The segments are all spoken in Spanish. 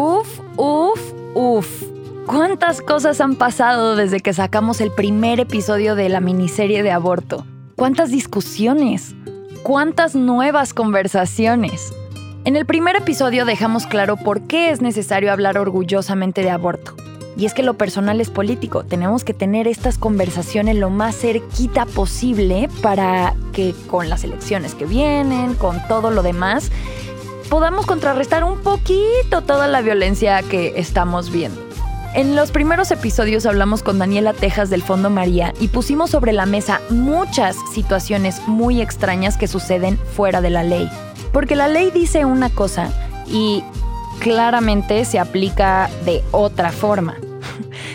Uf, uf, uf. ¿Cuántas cosas han pasado desde que sacamos el primer episodio de la miniserie de aborto? ¿Cuántas discusiones? ¿Cuántas nuevas conversaciones? En el primer episodio dejamos claro por qué es necesario hablar orgullosamente de aborto. Y es que lo personal es político. Tenemos que tener estas conversaciones lo más cerquita posible para que con las elecciones que vienen, con todo lo demás, podamos contrarrestar un poquito toda la violencia que estamos viendo. En los primeros episodios hablamos con Daniela Tejas del Fondo María y pusimos sobre la mesa muchas situaciones muy extrañas que suceden fuera de la ley. Porque la ley dice una cosa y claramente se aplica de otra forma.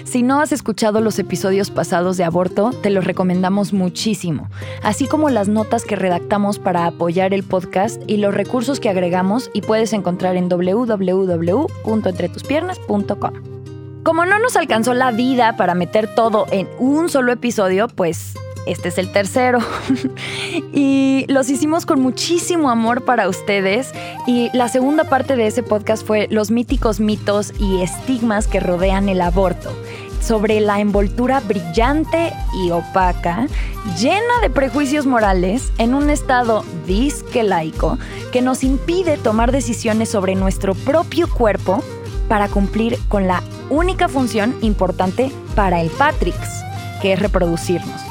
Si no has escuchado los episodios pasados de aborto, te los recomendamos muchísimo, así como las notas que redactamos para apoyar el podcast y los recursos que agregamos y puedes encontrar en www.entretuspiernas.com. Como no nos alcanzó la vida para meter todo en un solo episodio, pues este es el tercero. y los hicimos con muchísimo amor para ustedes. Y la segunda parte de ese podcast fue los míticos mitos y estigmas que rodean el aborto sobre la envoltura brillante y opaca, llena de prejuicios morales, en un estado disque laico que nos impide tomar decisiones sobre nuestro propio cuerpo para cumplir con la única función importante para el Patrix, que es reproducirnos.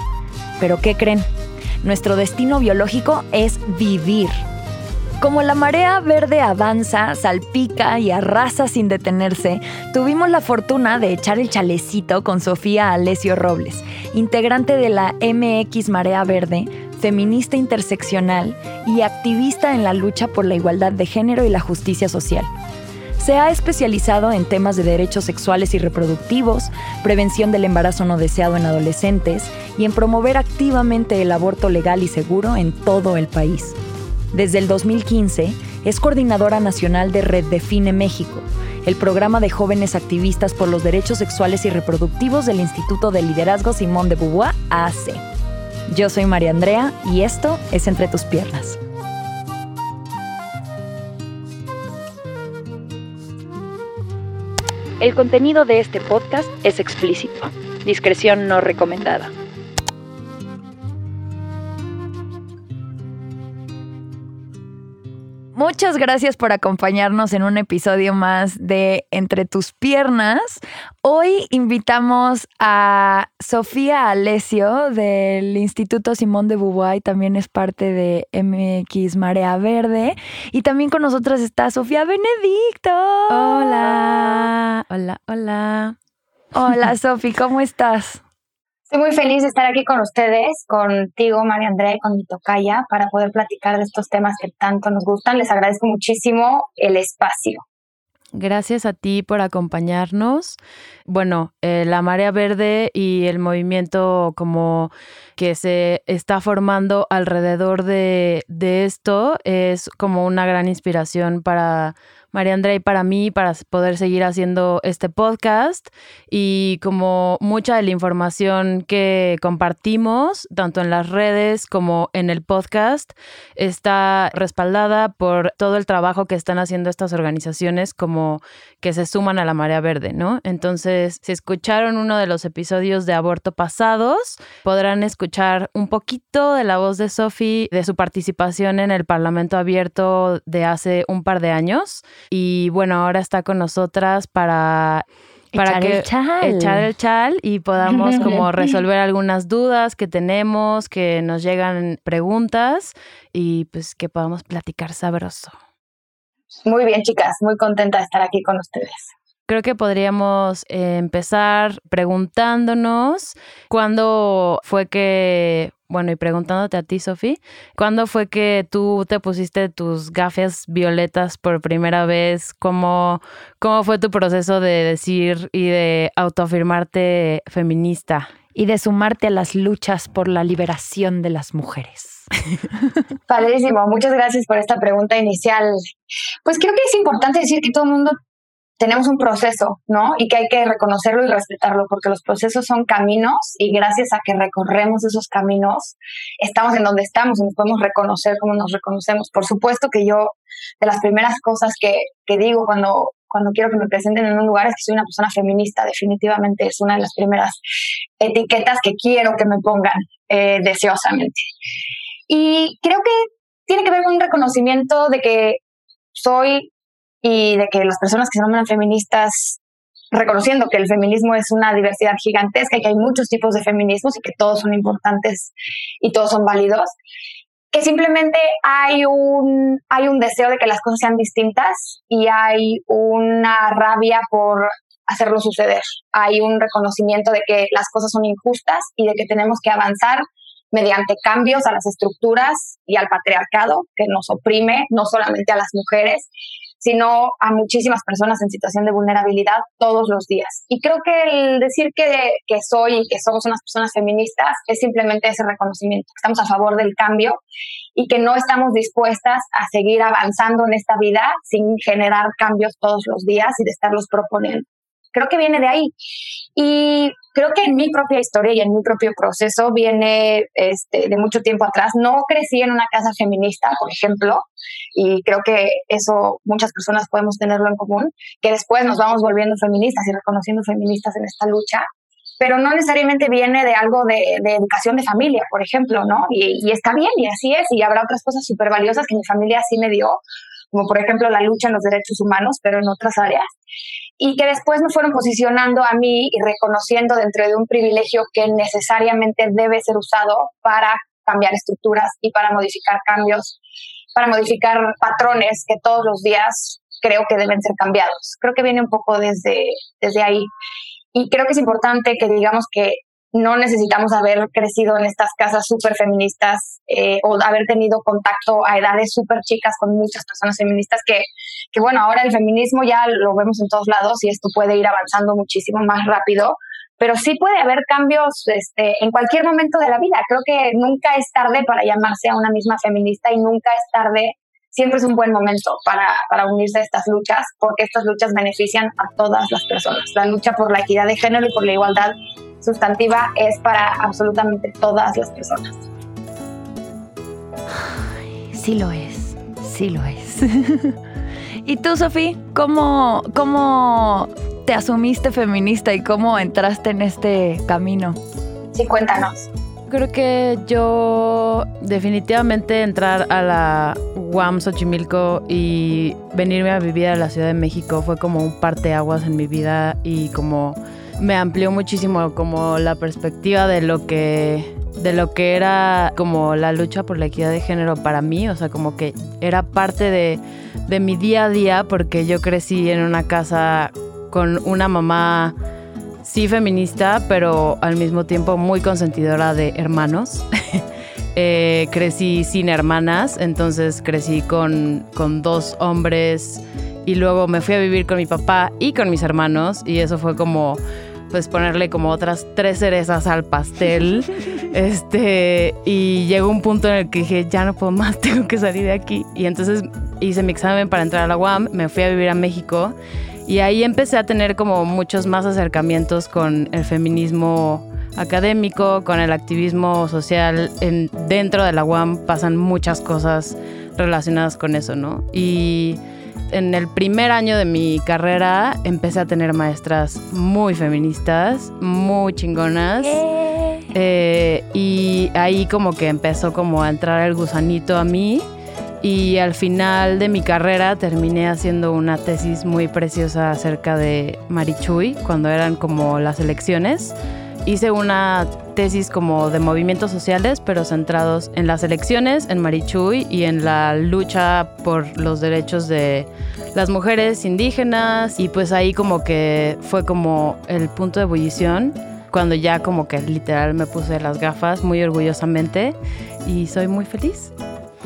Pero ¿qué creen? Nuestro destino biológico es vivir. Como la marea verde avanza, salpica y arrasa sin detenerse, tuvimos la fortuna de echar el chalecito con Sofía Alessio Robles, integrante de la MX Marea Verde, feminista interseccional y activista en la lucha por la igualdad de género y la justicia social. Se ha especializado en temas de derechos sexuales y reproductivos, prevención del embarazo no deseado en adolescentes y en promover activamente el aborto legal y seguro en todo el país. Desde el 2015 es coordinadora nacional de Red Define México, el programa de jóvenes activistas por los derechos sexuales y reproductivos del Instituto de Liderazgo Simón de Beauvoir, AC. Yo soy María Andrea y esto es Entre tus piernas. El contenido de este podcast es explícito. Discreción no recomendada. Muchas gracias por acompañarnos en un episodio más de Entre tus piernas. Hoy invitamos a Sofía Alessio del Instituto Simón de Beauvoir, también es parte de MX Marea Verde. Y también con nosotras está Sofía Benedicto. Hola, hola, hola. Hola, Sofía, ¿cómo estás? Estoy muy feliz de estar aquí con ustedes, contigo, María Andrea, y con mi tocaya, para poder platicar de estos temas que tanto nos gustan. Les agradezco muchísimo el espacio. Gracias a ti por acompañarnos. Bueno, eh, la Marea Verde y el movimiento como que se está formando alrededor de, de esto es como una gran inspiración para María Andrea y para mí para poder seguir haciendo este podcast y como mucha de la información que compartimos, tanto en las redes como en el podcast, está respaldada por todo el trabajo que están haciendo estas organizaciones como que se suman a la Marea Verde, ¿no? Entonces, si escucharon uno de los episodios de aborto pasados, podrán escuchar un poquito de la voz de Sophie, de su participación en el Parlamento Abierto de hace un par de años. Y bueno, ahora está con nosotras para para echar que el chal. echar el chal y podamos como resolver algunas dudas que tenemos, que nos llegan preguntas y pues que podamos platicar sabroso. Muy bien, chicas, muy contenta de estar aquí con ustedes. Creo que podríamos eh, empezar preguntándonos cuándo fue que, bueno, y preguntándote a ti, Sofi, ¿cuándo fue que tú te pusiste tus gafas violetas por primera vez? ¿Cómo, cómo fue tu proceso de decir y de autoafirmarte feminista? Y de sumarte a las luchas por la liberación de las mujeres. Padrísimo, muchas gracias por esta pregunta inicial. Pues creo que es importante decir que todo el mundo tenemos un proceso, ¿no? Y que hay que reconocerlo y respetarlo, porque los procesos son caminos y gracias a que recorremos esos caminos, estamos en donde estamos y nos podemos reconocer como nos reconocemos. Por supuesto que yo, de las primeras cosas que, que digo cuando, cuando quiero que me presenten en un lugar es que soy una persona feminista, definitivamente es una de las primeras etiquetas que quiero que me pongan eh, deseosamente. Y creo que tiene que ver con un reconocimiento de que soy y de que las personas que se nombran feministas reconociendo que el feminismo es una diversidad gigantesca y que hay muchos tipos de feminismos y que todos son importantes y todos son válidos, que simplemente hay un, hay un deseo de que las cosas sean distintas y hay una rabia por hacerlo suceder. Hay un reconocimiento de que las cosas son injustas y de que tenemos que avanzar mediante cambios a las estructuras y al patriarcado que nos oprime, no solamente a las mujeres, sino a muchísimas personas en situación de vulnerabilidad todos los días. Y creo que el decir que, que soy y que somos unas personas feministas es simplemente ese reconocimiento. Estamos a favor del cambio y que no estamos dispuestas a seguir avanzando en esta vida sin generar cambios todos los días y de estarlos proponiendo. Creo que viene de ahí. Y creo que en mi propia historia y en mi propio proceso viene este, de mucho tiempo atrás. No crecí en una casa feminista, por ejemplo, y creo que eso muchas personas podemos tenerlo en común, que después nos vamos volviendo feministas y reconociendo feministas en esta lucha, pero no necesariamente viene de algo de, educación de familia, por ejemplo, ¿no? Y, y, está bien, y así es, y habrá otras cosas súper valiosas que mi familia sí me dio, como por ejemplo la lucha en los derechos humanos, pero en otras áreas y que después me fueron posicionando a mí y reconociendo dentro de un privilegio que necesariamente debe ser usado para cambiar estructuras y para modificar cambios, para modificar patrones que todos los días creo que deben ser cambiados. Creo que viene un poco desde, desde ahí. Y creo que es importante que digamos que no necesitamos haber crecido en estas casas súper feministas eh, o haber tenido contacto a edades súper chicas con muchas personas feministas que, que, bueno, ahora el feminismo ya lo vemos en todos lados y esto puede ir avanzando muchísimo más rápido, pero sí puede haber cambios este, en cualquier momento de la vida. Creo que nunca es tarde para llamarse a una misma feminista y nunca es tarde, siempre es un buen momento para, para unirse a estas luchas porque estas luchas benefician a todas las personas. La lucha por la equidad de género y por la igualdad sustantiva es para absolutamente todas las personas. Sí lo es, sí lo es. ¿Y tú, Sofía, cómo, cómo te asumiste feminista y cómo entraste en este camino? Sí, cuéntanos. Creo que yo definitivamente entrar a la UAM Xochimilco y venirme a vivir a la Ciudad de México fue como un parteaguas en mi vida y como me amplió muchísimo como la perspectiva de lo que de lo que era como la lucha por la equidad de género para mí, o sea, como que era parte de, de mi día a día porque yo crecí en una casa con una mamá sí feminista, pero al mismo tiempo muy consentidora de hermanos. Eh, crecí sin hermanas, entonces crecí con, con dos hombres y luego me fui a vivir con mi papá y con mis hermanos y eso fue como pues ponerle como otras tres cerezas al pastel. este, y llegó un punto en el que dije, ya no puedo más, tengo que salir de aquí. Y entonces hice mi examen para entrar a la UAM, me fui a vivir a México y ahí empecé a tener como muchos más acercamientos con el feminismo académico, con el activismo social. En, dentro de la UAM pasan muchas cosas relacionadas con eso, ¿no? Y en el primer año de mi carrera empecé a tener maestras muy feministas, muy chingonas. Eh, y ahí como que empezó como a entrar el gusanito a mí. Y al final de mi carrera terminé haciendo una tesis muy preciosa acerca de Marichuy, cuando eran como las elecciones hice una tesis como de movimientos sociales, pero centrados en las elecciones, en Marichuy y en la lucha por los derechos de las mujeres indígenas. Y pues ahí como que fue como el punto de ebullición, cuando ya como que literal me puse las gafas muy orgullosamente y soy muy feliz.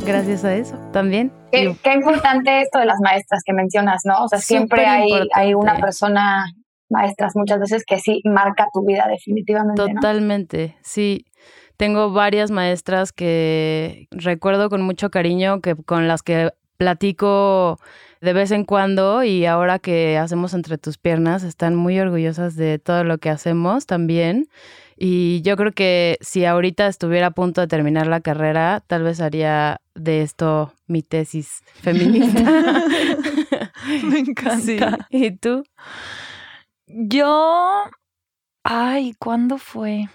Gracias a eso también. Qué, importante esto de las maestras que mencionas, ¿no? O sea, siempre hay, hay una persona maestras muchas veces que sí marca tu vida definitivamente. Totalmente, sí. Tengo varias maestras que recuerdo con mucho cariño, que con las que platico de vez en cuando y ahora que hacemos entre tus piernas, están muy orgullosas de todo lo que hacemos también. Y yo creo que si ahorita estuviera a punto de terminar la carrera, tal vez haría de esto mi tesis feminista. Me encanta. ¿Y tú? Yo. Ay, ¿cuándo fue?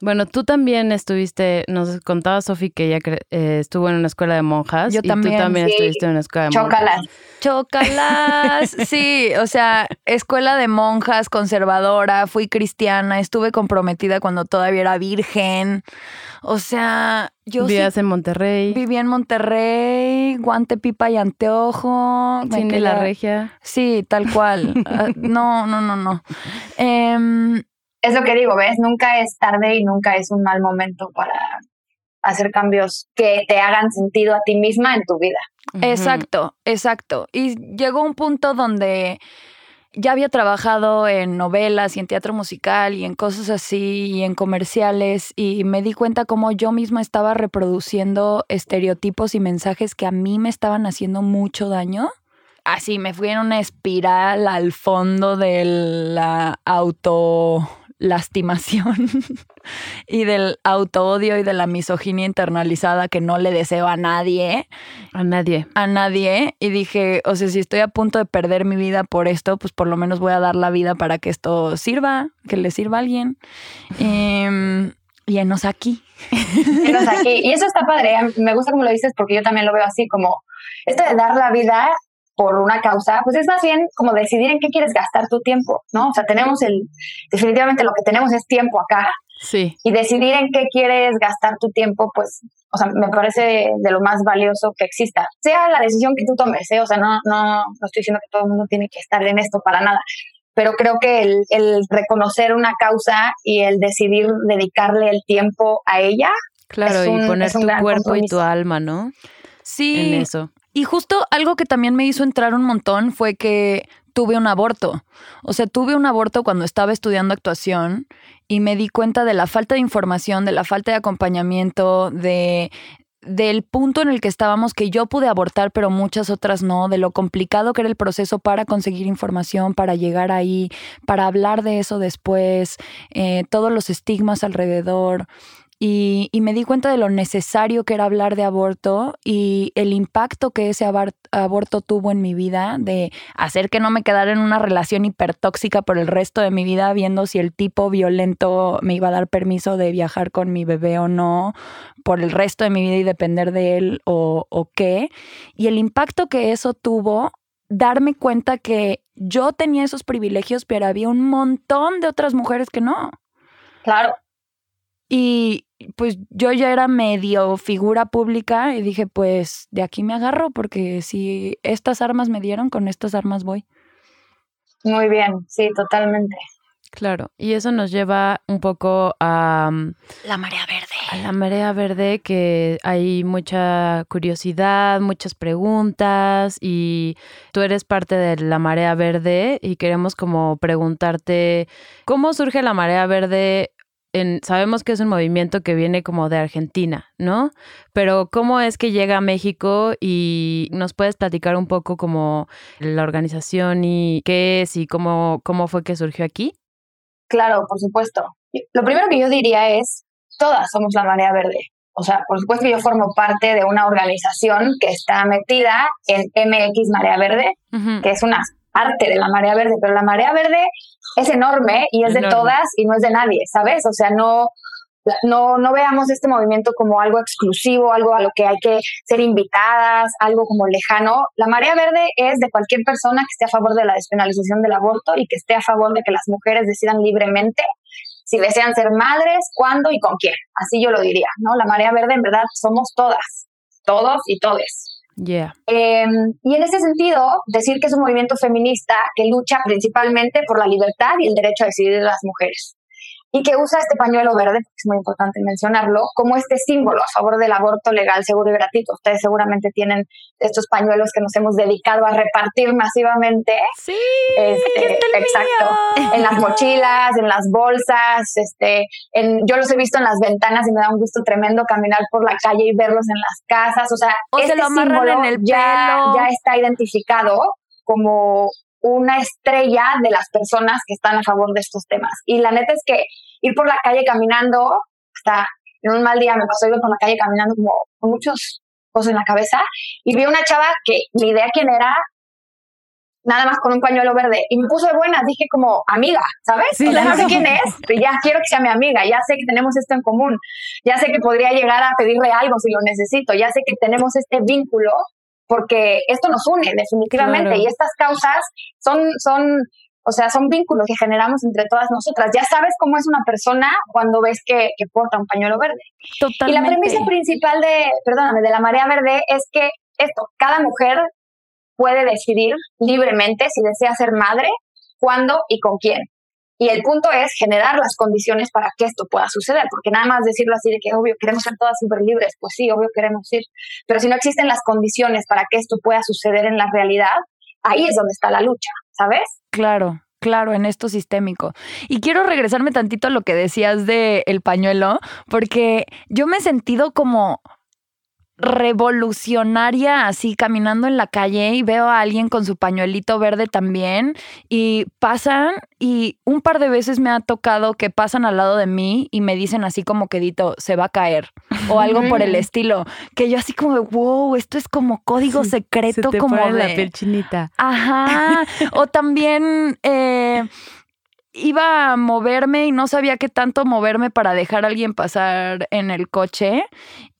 Bueno, tú también estuviste, nos contaba Sofi que ella eh, estuvo en una escuela de monjas. Yo también. Y tú también estuviste en una escuela de monjas. Chocalas. sí, o sea, escuela de monjas, conservadora, fui cristiana, estuve comprometida cuando todavía era virgen. O sea, yo Vivías en Monterrey. Viví en Monterrey, guante, pipa y anteojo. Cine La Regia. Sí, tal cual. Ah, no, no, no, no. Eh, es lo que digo, ¿ves? Nunca es tarde y nunca es un mal momento para hacer cambios que te hagan sentido a ti misma en tu vida. Exacto, exacto. Y llegó un punto donde ya había trabajado en novelas y en teatro musical y en cosas así y en comerciales y me di cuenta cómo yo misma estaba reproduciendo estereotipos y mensajes que a mí me estaban haciendo mucho daño así me fui en una espiral al fondo de la auto lastimación y del autoodio y de la misoginia internalizada que no le deseo a nadie. A nadie. A nadie. Y dije, o sea, si estoy a punto de perder mi vida por esto, pues por lo menos voy a dar la vida para que esto sirva, que le sirva a alguien. Em, y enos aquí. enos aquí. Y eso está padre. Me gusta como lo dices porque yo también lo veo así como esto de dar la vida por una causa, pues es más bien como decidir en qué quieres gastar tu tiempo, ¿no? O sea, tenemos el, definitivamente lo que tenemos es tiempo acá. Sí. Y decidir en qué quieres gastar tu tiempo, pues, o sea, me parece de lo más valioso que exista. Sea la decisión que tú tomes, ¿eh? O sea, no, no, no estoy diciendo que todo el mundo tiene que estar en esto para nada, pero creo que el, el reconocer una causa y el decidir dedicarle el tiempo a ella. Claro, y poner tu cuerpo y tu alma, ¿no? Sí. En eso. Y justo algo que también me hizo entrar un montón fue que tuve un aborto. O sea, tuve un aborto cuando estaba estudiando actuación y me di cuenta de la falta de información, de la falta de acompañamiento, de del punto en el que estábamos que yo pude abortar pero muchas otras no, de lo complicado que era el proceso para conseguir información, para llegar ahí, para hablar de eso después, eh, todos los estigmas alrededor. Y, me di cuenta de lo necesario que era hablar de aborto y el impacto que ese aborto tuvo en mi vida, de hacer que no me quedara en una relación hipertóxica por el resto de mi vida, viendo si el tipo violento me iba a dar permiso de viajar con mi bebé o no, por el resto de mi vida y depender de él o, o qué. Y el impacto que eso tuvo darme cuenta que yo tenía esos privilegios, pero había un montón de otras mujeres que no. Claro. Y pues yo ya era medio figura pública y dije, pues de aquí me agarro porque si estas armas me dieron, con estas armas voy. Muy bien, sí, totalmente. Claro, y eso nos lleva un poco a... Mm, la marea verde. A la marea verde, que hay mucha curiosidad, muchas preguntas y tú eres parte de la marea verde y queremos como preguntarte, ¿cómo surge la marea verde sabemos que es un movimiento que viene como de Argentina, ¿no? Pero ¿cómo es que llega a México y nos puedes platicar un poco como la organización y qué es y cómo, cómo fue que surgió aquí? Claro, por supuesto. Lo primero que yo diría es, todas somos la marea verde. O sea, por supuesto que yo formo parte de una organización que está metida en MX Marea Verde, que es una parte de la marea verde, pero la marea verde es enorme y es de todas y no es de nadie, ¿sabes? O sea, no, no, no veamos este movimiento como algo exclusivo, algo a lo que hay que ser invitadas, algo como lejano. La marea verde es de cualquier persona que esté a favor de la despenalización del aborto y que esté a favor de que las mujeres decidan libremente si desean ser madres, cuándo y con quién. Así yo lo diría, ¿no? La marea verde en verdad somos todas, todos y todes. Em, y en ese sentido, decir que es un movimiento feminista que lucha principalmente por la libertad y el derecho a decidir de las mujeres. Y que usa este pañuelo verde, es muy importante mencionarlo, como este símbolo a favor del aborto legal, seguro y gratuito. Ustedes seguramente tienen estos pañuelos que nos hemos dedicado a repartir masivamente. Sí, este, exacto. En las mochilas, en las bolsas, este, en, yo los he visto en las ventanas y me da un gusto tremendo caminar por la calle y verlos en las casas. O sea, o este se lo amarran en el ya, pelo. ya está identificado como una estrella de las personas que están a favor de estos temas. Y la neta es que ir por la calle caminando, hasta en un mal día me pasó ir por la calle caminando como con muchos cosas en la cabeza y vi una chava que ni idea quién era, nada más con un pañuelo verde y me puso de buenas, dije como amiga, ¿sabes? Sí, o sea, no sé quién es, pero ya quiero que sea mi amiga, ya sé que tenemos esto en común, ya sé que podría llegar a pedirle algo si lo necesito, ya sé que tenemos este vínculo porque esto nos une definitivamente Claro. y estas causas son, son, o sea, son vínculos que generamos entre todas nosotras. Ya sabes cómo es una persona cuando ves que, que porta un pañuelo verde. Y la premisa principal de, perdóname, de la marea verde es que esto, cada mujer puede decidir libremente si desea ser madre, cuándo y con quién. Y el punto es generar las condiciones para que esto pueda suceder, porque nada más decirlo así de que obvio queremos ser todas súper libres, pues sí, obvio queremos ir, pero si no existen las condiciones para que esto pueda suceder en la realidad, ahí es donde está la lucha, ¿sabes? Claro, claro, en esto sistémico. Y quiero regresarme tantito a lo que decías de el pañuelo, porque yo me he sentido como revolucionaria así caminando en la calle y veo a alguien con su pañuelito verde también y pasan y un par de veces me ha tocado que pasan al lado de mí y me dicen así como quedito se va a caer o algo por el estilo que yo así como de, wow esto es como código Sí, secreto Se te como pone de la piel chinita. Ajá. o también eh, iba a moverme y no sabía qué tanto moverme para dejar a alguien pasar en el coche.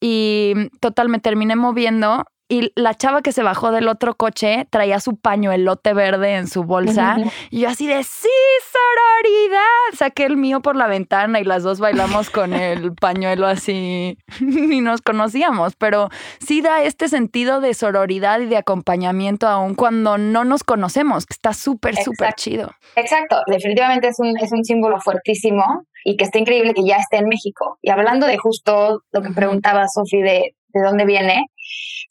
Y total, me terminé moviendo. Y la chava que se bajó del otro coche traía su pañuelote verde en su bolsa. Y yo así de, sí, sororidad. Saqué el mío por la ventana y las dos bailamos con el pañuelo así. Ni nos conocíamos, pero sí da este sentido de sororidad y de acompañamiento aún cuando no nos conocemos, que está súper, súper chido. Exacto, definitivamente es un, es un símbolo fuertísimo y que está increíble que ya esté en México. Y hablando de justo lo que preguntaba Sofi de, de dónde viene,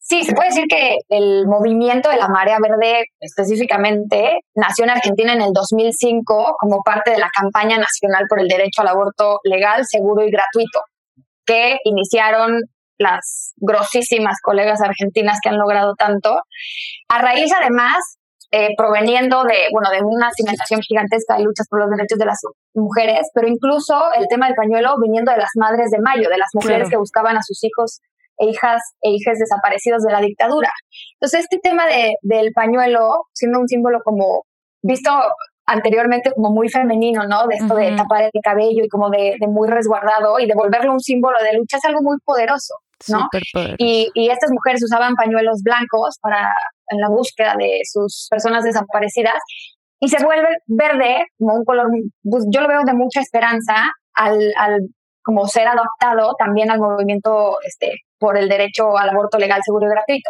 sí, se puede decir que el movimiento de la marea verde específicamente nació en Argentina en el 2005 como parte de la campaña nacional por el derecho al aborto legal, seguro y gratuito, que iniciaron las grosísimas colegas argentinas que han logrado tanto. A raíz, además, eh, proveniendo de, bueno, de una cimentación gigantesca de luchas por los derechos de las mujeres, pero incluso el tema del pañuelo viniendo de las madres de mayo, de las mujeres Claro. que buscaban a sus hijos e hijas e hijas desaparecidos de la dictadura. Entonces, este tema de, del pañuelo, siendo un símbolo como visto anteriormente como muy femenino, ¿no? De esto de Ujú. tapar el cabello y como de, de muy resguardado y de volverlo un símbolo de lucha es algo muy poderoso. ¿no? Poderoso. Y, y estas mujeres usaban pañuelos blancos para en la búsqueda de sus personas desaparecidas y se vuelve verde como un color, pues, yo lo veo de mucha esperanza al, al como ser adaptado también al movimiento este, por el derecho al aborto legal, seguro y gratuito.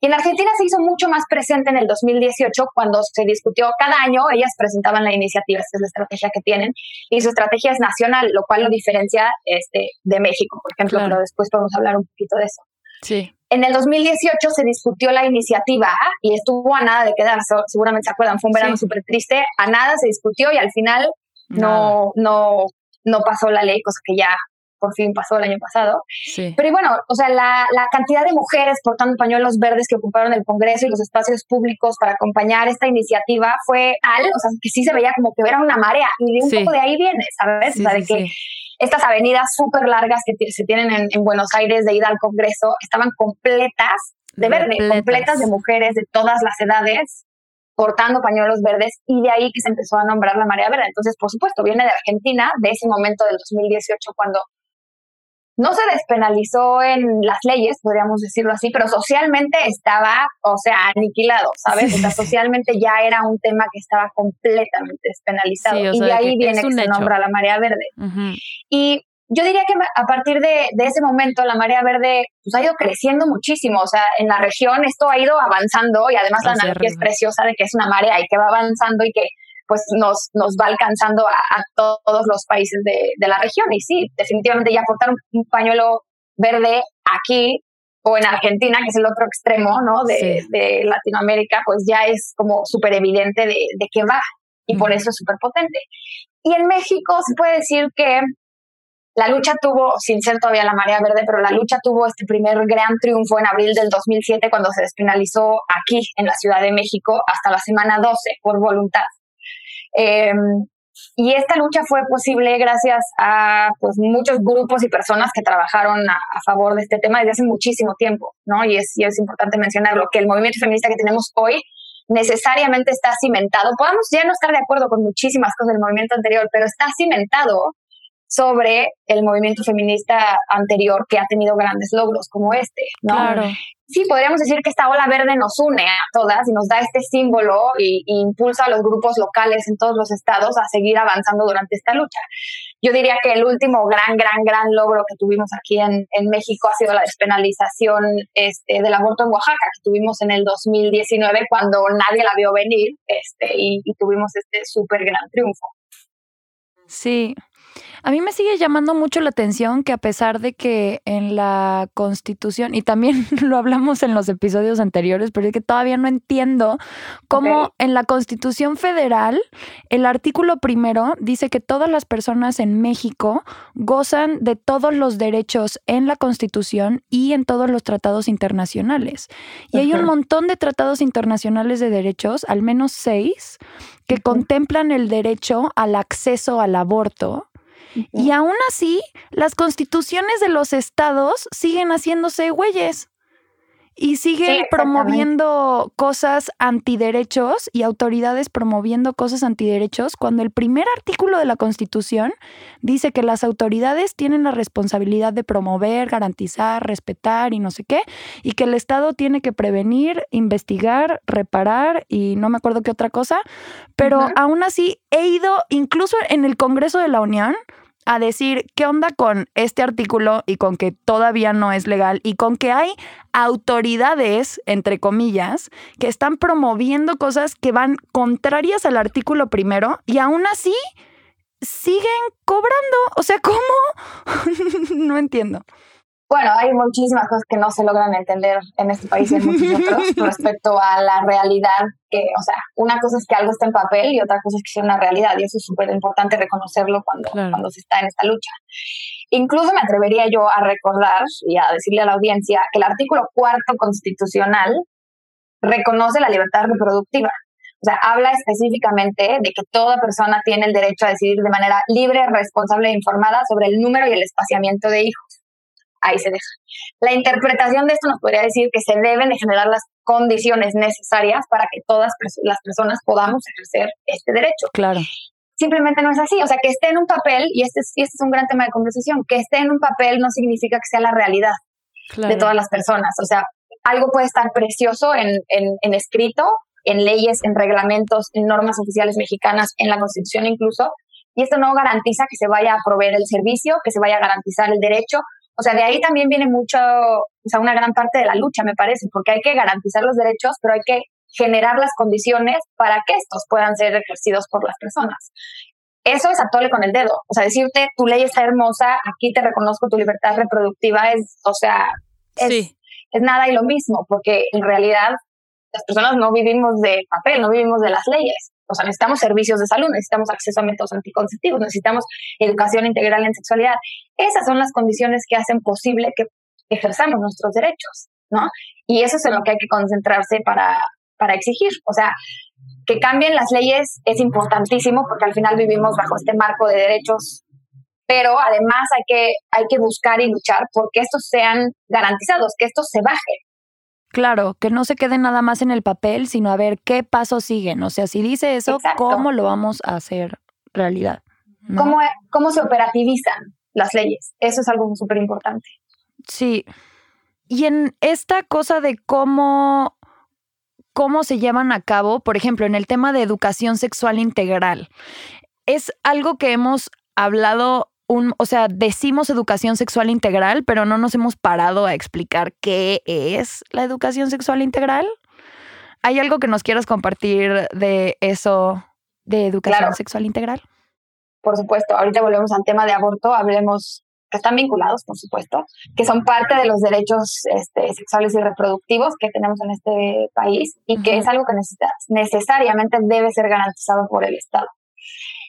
Y en Argentina se hizo mucho más presente en el 2018 cuando se discutió cada año, ellas presentaban la iniciativa, esta es la estrategia que tienen, y su estrategia es nacional, lo cual lo diferencia este, de México, por ejemplo, Claro. pero después podemos hablar un poquito de eso. Sí. En el 2018 se discutió la iniciativa y estuvo a nada de quedar, so- seguramente se acuerdan, fue un verano Sí. súper triste, a nada se discutió y al final no, no, no pasó la ley, cosa que ya por fin pasó el año pasado. Sí. Pero bueno, o sea, la, la cantidad de mujeres portando pañuelos verdes que ocuparon el Congreso y los espacios públicos para acompañar esta iniciativa fue tal, o sea, que sí se veía como que era una marea y de un Sí. poco de ahí viene, ¿sabes? Sí, o sea, de que estas avenidas súper largas que se tienen en, en Buenos Aires de ida al Congreso estaban completas de verde, completas de mujeres de todas las edades portando pañuelos verdes y de ahí que se empezó a nombrar la marea verde. Entonces, por supuesto, viene de Argentina, de ese momento del 2018 cuando no se despenalizó en las leyes, podríamos decirlo así, pero socialmente estaba, o sea, aniquilado, ¿sabes? Sí, o sea, socialmente ya era un tema que estaba completamente despenalizado. Sí, y de ahí viene que se nombra la marea verde. Y yo diría que a partir de, de ese momento la marea verde pues, ha ido creciendo muchísimo. O sea, en la región esto ha ido avanzando y además la Hacia analogía es preciosa de que es una marea y que va avanzando y que pues nos, nos va alcanzando a, todos los países de, de, la región. Y sí, definitivamente ya portar un, pañuelo verde aquí o en Argentina, que es el otro extremo ¿no? de, de Latinoamérica, pues ya es como súper evidente de, de qué va. Y por eso es súper potente. Y en México se puede decir que la lucha tuvo, sin ser todavía la marea verde, pero la lucha tuvo este primer gran triunfo en abril del 2007 cuando se despenalizó aquí en la Ciudad de México hasta la semana 12 por voluntad. Em, y esta lucha fue posible gracias a pues, muchos grupos y personas que trabajaron a, favor de este tema desde hace muchísimo tiempo, ¿no? Y es importante mencionarlo, que el movimiento feminista que tenemos hoy necesariamente está cimentado. Podemos ya no estar de acuerdo con muchísimas cosas del movimiento anterior, pero está cimentado sobre el movimiento feminista anterior que ha tenido grandes logros como este, ¿no? Claro. Sí, podríamos decir que esta ola verde nos une a todas y nos da este símbolo y, impulsa a los grupos locales en todos los estados a seguir avanzando durante esta lucha. Yo diría que el último gran, gran, gran logro que tuvimos aquí en, en México ha sido la despenalización este, del aborto en Oaxaca, que tuvimos en el 2019 cuando nadie la vio venir este, y, y tuvimos este súper gran triunfo. Sí, a mí me sigue llamando mucho la atención que a pesar de que en la Constitución, y también lo hablamos en los episodios anteriores, pero es que todavía no entiendo cómo en la Constitución Federal el artículo primero dice que todas las personas en México gozan de todos los derechos en la Constitución y en todos los tratados internacionales. Y hay un montón de tratados internacionales de derechos, al menos seis, que contemplan el derecho al acceso al aborto y aún así, las constituciones de los estados siguen haciéndose güeyes. Y siguen promoviendo cosas antiderechos y autoridades promoviendo cosas antiderechos cuando el primer artículo de la Constitución dice que las autoridades tienen la responsabilidad de promover, garantizar, respetar y no sé qué, y que el Estado tiene que prevenir, investigar, reparar y no me acuerdo qué otra cosa, pero aún así he ido incluso en el Congreso de la Unión a decir qué onda con este artículo y con que todavía no es legal y con que hay autoridades, entre comillas, que están promoviendo cosas que van contrarias al artículo primero y aún así siguen cobrando. O sea, ¿cómo? no entiendo. Bueno, hay muchísimas cosas que no se logran entender en este país y en muchos otros respecto a la realidad. Que, o sea, una cosa es que algo está en papel y otra cosa es que sea una realidad. Y eso es súper importante reconocerlo cuando, cuando se está en esta lucha. Incluso me atrevería yo a recordar y a decirle a la audiencia que el artículo cuarto constitucional reconoce la libertad reproductiva. O sea, habla específicamente de que toda persona tiene el derecho a decidir de manera libre, responsable e informada sobre el número y el espaciamiento de hijos ahí se deja. La interpretación de esto nos podría decir que se deben de generar las condiciones necesarias para que todas las personas podamos ejercer este derecho. Claro. Simplemente no es así. O sea, que esté en un papel, y este, este es un gran tema de conversación, que esté en un papel no significa que sea la realidad de todas las personas. O sea, algo puede estar precioso en, en, en escrito, en leyes, en reglamentos, en normas oficiales mexicanas, en la Constitución incluso, y esto no garantiza que se vaya a proveer el servicio, que se vaya a garantizar el derecho o sea, de ahí también viene mucho, o sea, una gran parte de la lucha, me parece, porque hay que garantizar los derechos, pero hay que generar las condiciones para que estos puedan ser ejercidos por las personas. Eso es actuarle con el dedo. O sea, decirte, tu ley está hermosa, aquí te reconozco tu libertad reproductiva, es, o sea, es, es nada y lo mismo, porque en realidad las personas no vivimos de papel, no vivimos de las leyes. O sea, necesitamos servicios de salud, necesitamos acceso a métodos anticonceptivos, necesitamos educación integral en sexualidad. Esas son las condiciones que hacen posible que ejerzamos nuestros derechos, ¿no? Y eso es en lo que hay que concentrarse para, para exigir. O sea, que cambien las leyes es importantísimo porque al final vivimos bajo este marco de derechos, pero además hay que, hay que buscar y luchar porque estos sean garantizados, que estos se bajen. Claro, que no se quede nada más en el papel, sino a ver qué pasos siguen. O sea, si dice eso, ¿cómo lo vamos a hacer realidad? ¿Cómo, ¿Cómo se operativizan las leyes? Eso es algo súper importante. Sí. Y en esta cosa de cómo, cómo se llevan a cabo, por ejemplo, en el tema de educación sexual integral, es algo que hemos hablado o sea, decimos educación sexual integral, pero no nos hemos parado a explicar qué es la educación sexual integral. ¿Hay algo que nos quieras compartir de eso de educación sexual integral? Por supuesto, ahorita volvemos al tema de aborto, hablemos que están vinculados, por supuesto, que son parte de los derechos este, sexuales y reproductivos que tenemos en este país y que es algo que necesariamente debe ser garantizado por el Estado.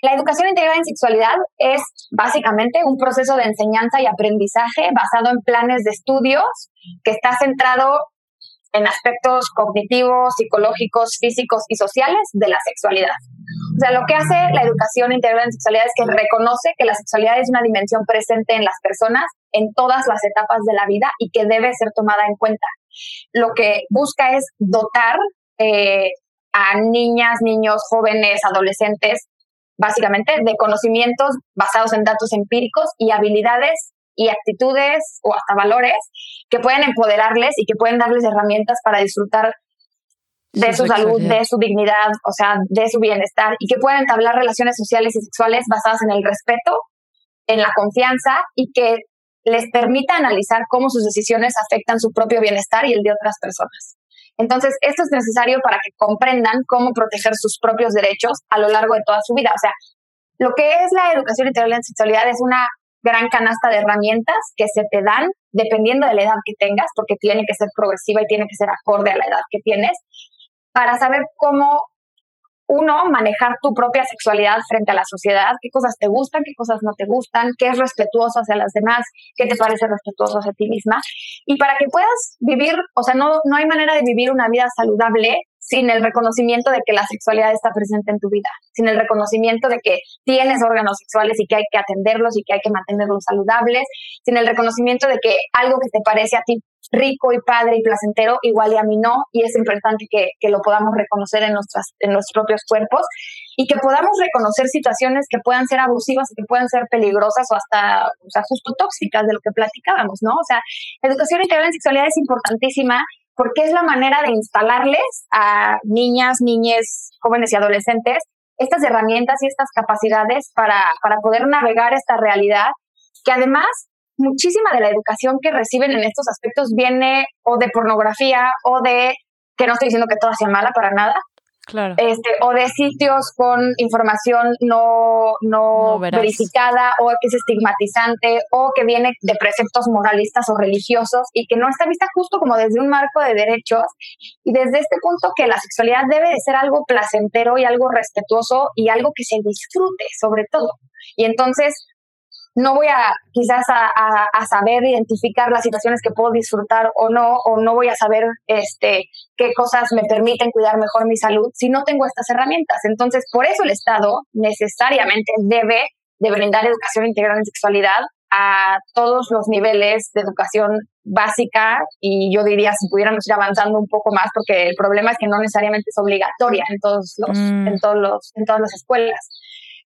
La educación integral en sexualidad es básicamente un proceso de enseñanza y aprendizaje basado en planes de estudios que está centrado en aspectos cognitivos, psicológicos, físicos y sociales de la sexualidad. O sea, lo que hace la educación integral en sexualidad es que reconoce que la sexualidad es una dimensión presente en las personas en todas las etapas de la vida y que debe ser tomada en cuenta. Lo que busca es dotar eh, a niñas, niños, jóvenes, adolescentes básicamente de conocimientos basados en datos empíricos y habilidades y actitudes o hasta valores que pueden empoderarles y que pueden darles herramientas para disfrutar de su, salud, de su dignidad, o sea, de su bienestar y que pueden entablar relaciones sociales y sexuales basadas en el respeto, en la confianza y que les permita analizar cómo sus decisiones afectan su propio bienestar y el de otras personas. Entonces, esto es necesario para que comprendan cómo proteger sus propios derechos a lo largo de toda su vida. O sea, lo que es la educación integral en sexualidad es una gran canasta de herramientas que se te dan dependiendo de la edad que tengas, porque tiene que ser progresiva y tiene que ser acorde a la edad que tienes, para saber cómo uno, manejar tu propia sexualidad frente a la sociedad, qué cosas te gustan, qué cosas no te gustan, qué es respetuoso hacia las demás, qué te parece respetuoso hacia ti misma. Y para que puedas vivir, o sea, no, no hay manera de vivir una vida saludable sin el reconocimiento de que la sexualidad está presente en tu vida, sin el reconocimiento de que tienes órganos sexuales y que hay que atenderlos y que hay que mantenerlos saludables, sin el reconocimiento de que algo que te parece a ti rico y padre y placentero, igual y a mí no, y es importante que, que lo podamos reconocer en, nuestras, en nuestros propios cuerpos y que podamos reconocer situaciones que puedan ser abusivas que puedan ser peligrosas o hasta, o sea, justo tóxicas de lo que platicábamos, ¿no? O sea, educación integral en sexualidad es importantísima porque es la manera de instalarles a niñas, niñes, jóvenes y adolescentes estas herramientas y estas capacidades para, para poder navegar esta realidad que además muchísima de la educación que reciben en estos aspectos viene o de pornografía o de, que no estoy diciendo que toda sea mala para nada, Claro. Este, o de sitios con información no, no, verificada o que es estigmatizante o que viene de preceptos moralistas o religiosos y que no está vista justo como desde un marco de derechos y desde este punto que la sexualidad debe de ser algo placentero y algo respetuoso y algo que se disfrute sobre todo. Y entonces no voy a quizás a, saber identificar las situaciones que puedo disfrutar o no, o no voy a saber este, qué cosas me permiten cuidar mejor mi salud si no tengo estas herramientas. Entonces, por eso el Estado necesariamente debe de brindar educación integral en sexualidad a todos los niveles de educación básica y yo diría si pudiéramos ir avanzando un poco más porque el problema es que no necesariamente es obligatoria en todos los, mm. en todos los en todas las escuelas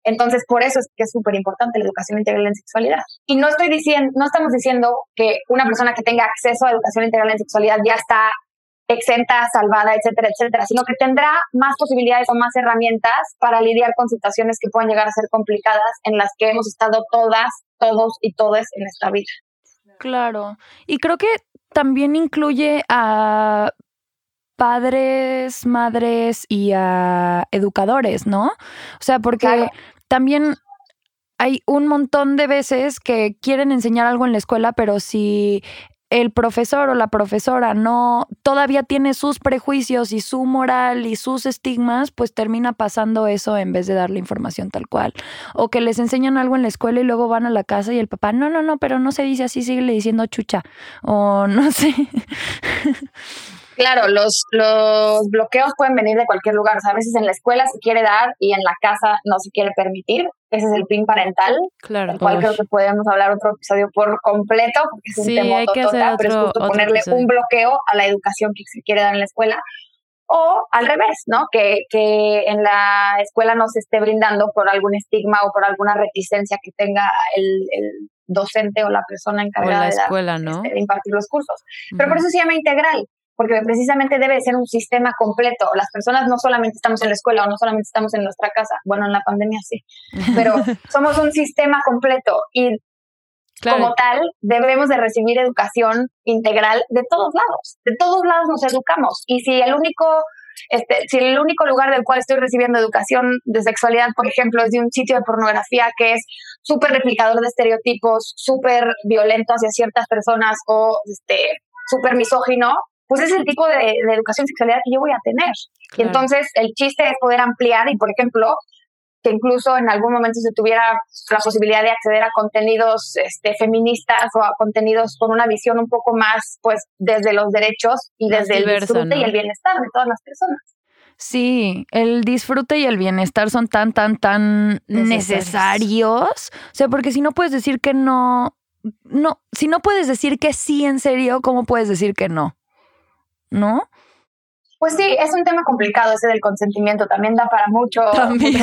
entonces, por eso es que es súper importante la educación integral en sexualidad. Y no estoy diciendo, no estamos diciendo que una persona que tenga acceso a educación integral en sexualidad ya está exenta, salvada, etcétera, etcétera, sino que tendrá más posibilidades o más herramientas para lidiar con situaciones que puedan llegar a ser complicadas en las que hemos estado todas, todos y todas en esta vida. Claro. Y creo que también incluye a padres, madres y a educadores, ¿no? O sea, porque también hay un montón de veces que quieren enseñar algo en la escuela, pero si el profesor o la profesora no todavía tiene sus prejuicios y su moral y sus estigmas, pues termina pasando eso en vez de darle información tal cual. O que les enseñan algo en la escuela y luego van a la casa y el papá, no, no, no, pero no se dice así, sigue diciendo chucha. O no sé. Claro, los, los bloqueos pueden venir de cualquier lugar. O sea, a veces en la escuela se quiere dar y en la casa no se quiere permitir. Ese es el PIN parental. Claro. El cual creo que podemos hablar otro episodio por completo, porque es un tema total, pero es justo ponerle un bloqueo a la educación que se quiere dar en la escuela. O al revés, ¿no? Que, que en la escuela no se esté brindando por algún estigma o por alguna reticencia que tenga el, el docente o la persona encargada de, escuela, ¿no? Este, de, impartir los cursos. Pero por eso se llama integral, porque precisamente debe ser un sistema completo. Las personas no solamente estamos en la escuela o no solamente estamos en nuestra casa, bueno, en la pandemia sí, pero somos un sistema completo y como tal debemos de recibir educación integral de todos lados. De todos lados nos educamos y si el único este, si el único lugar del cual estoy recibiendo educación de sexualidad, por ejemplo, es de un sitio de pornografía que es súper replicador de estereotipos, súper violento hacia ciertas personas o este, súper misógino, pues es el tipo de, educación sexualidad que yo voy a tener. Y entonces el chiste es poder ampliar y, por ejemplo, que incluso en algún momento se tuviera la posibilidad de acceder a contenidos este, feministas o a contenidos con una visión un poco más, pues, desde los derechos y desde el disfrute y el bienestar de todas las personas. Sí, el disfrute y el bienestar son tan, tan, tan necesarios. O sea, porque si no puedes decir que no, no, si no puedes decir que sí en serio, ¿cómo puedes decir que no? ¿No? Pues sí, es un tema complicado ese del consentimiento, también da para mucho,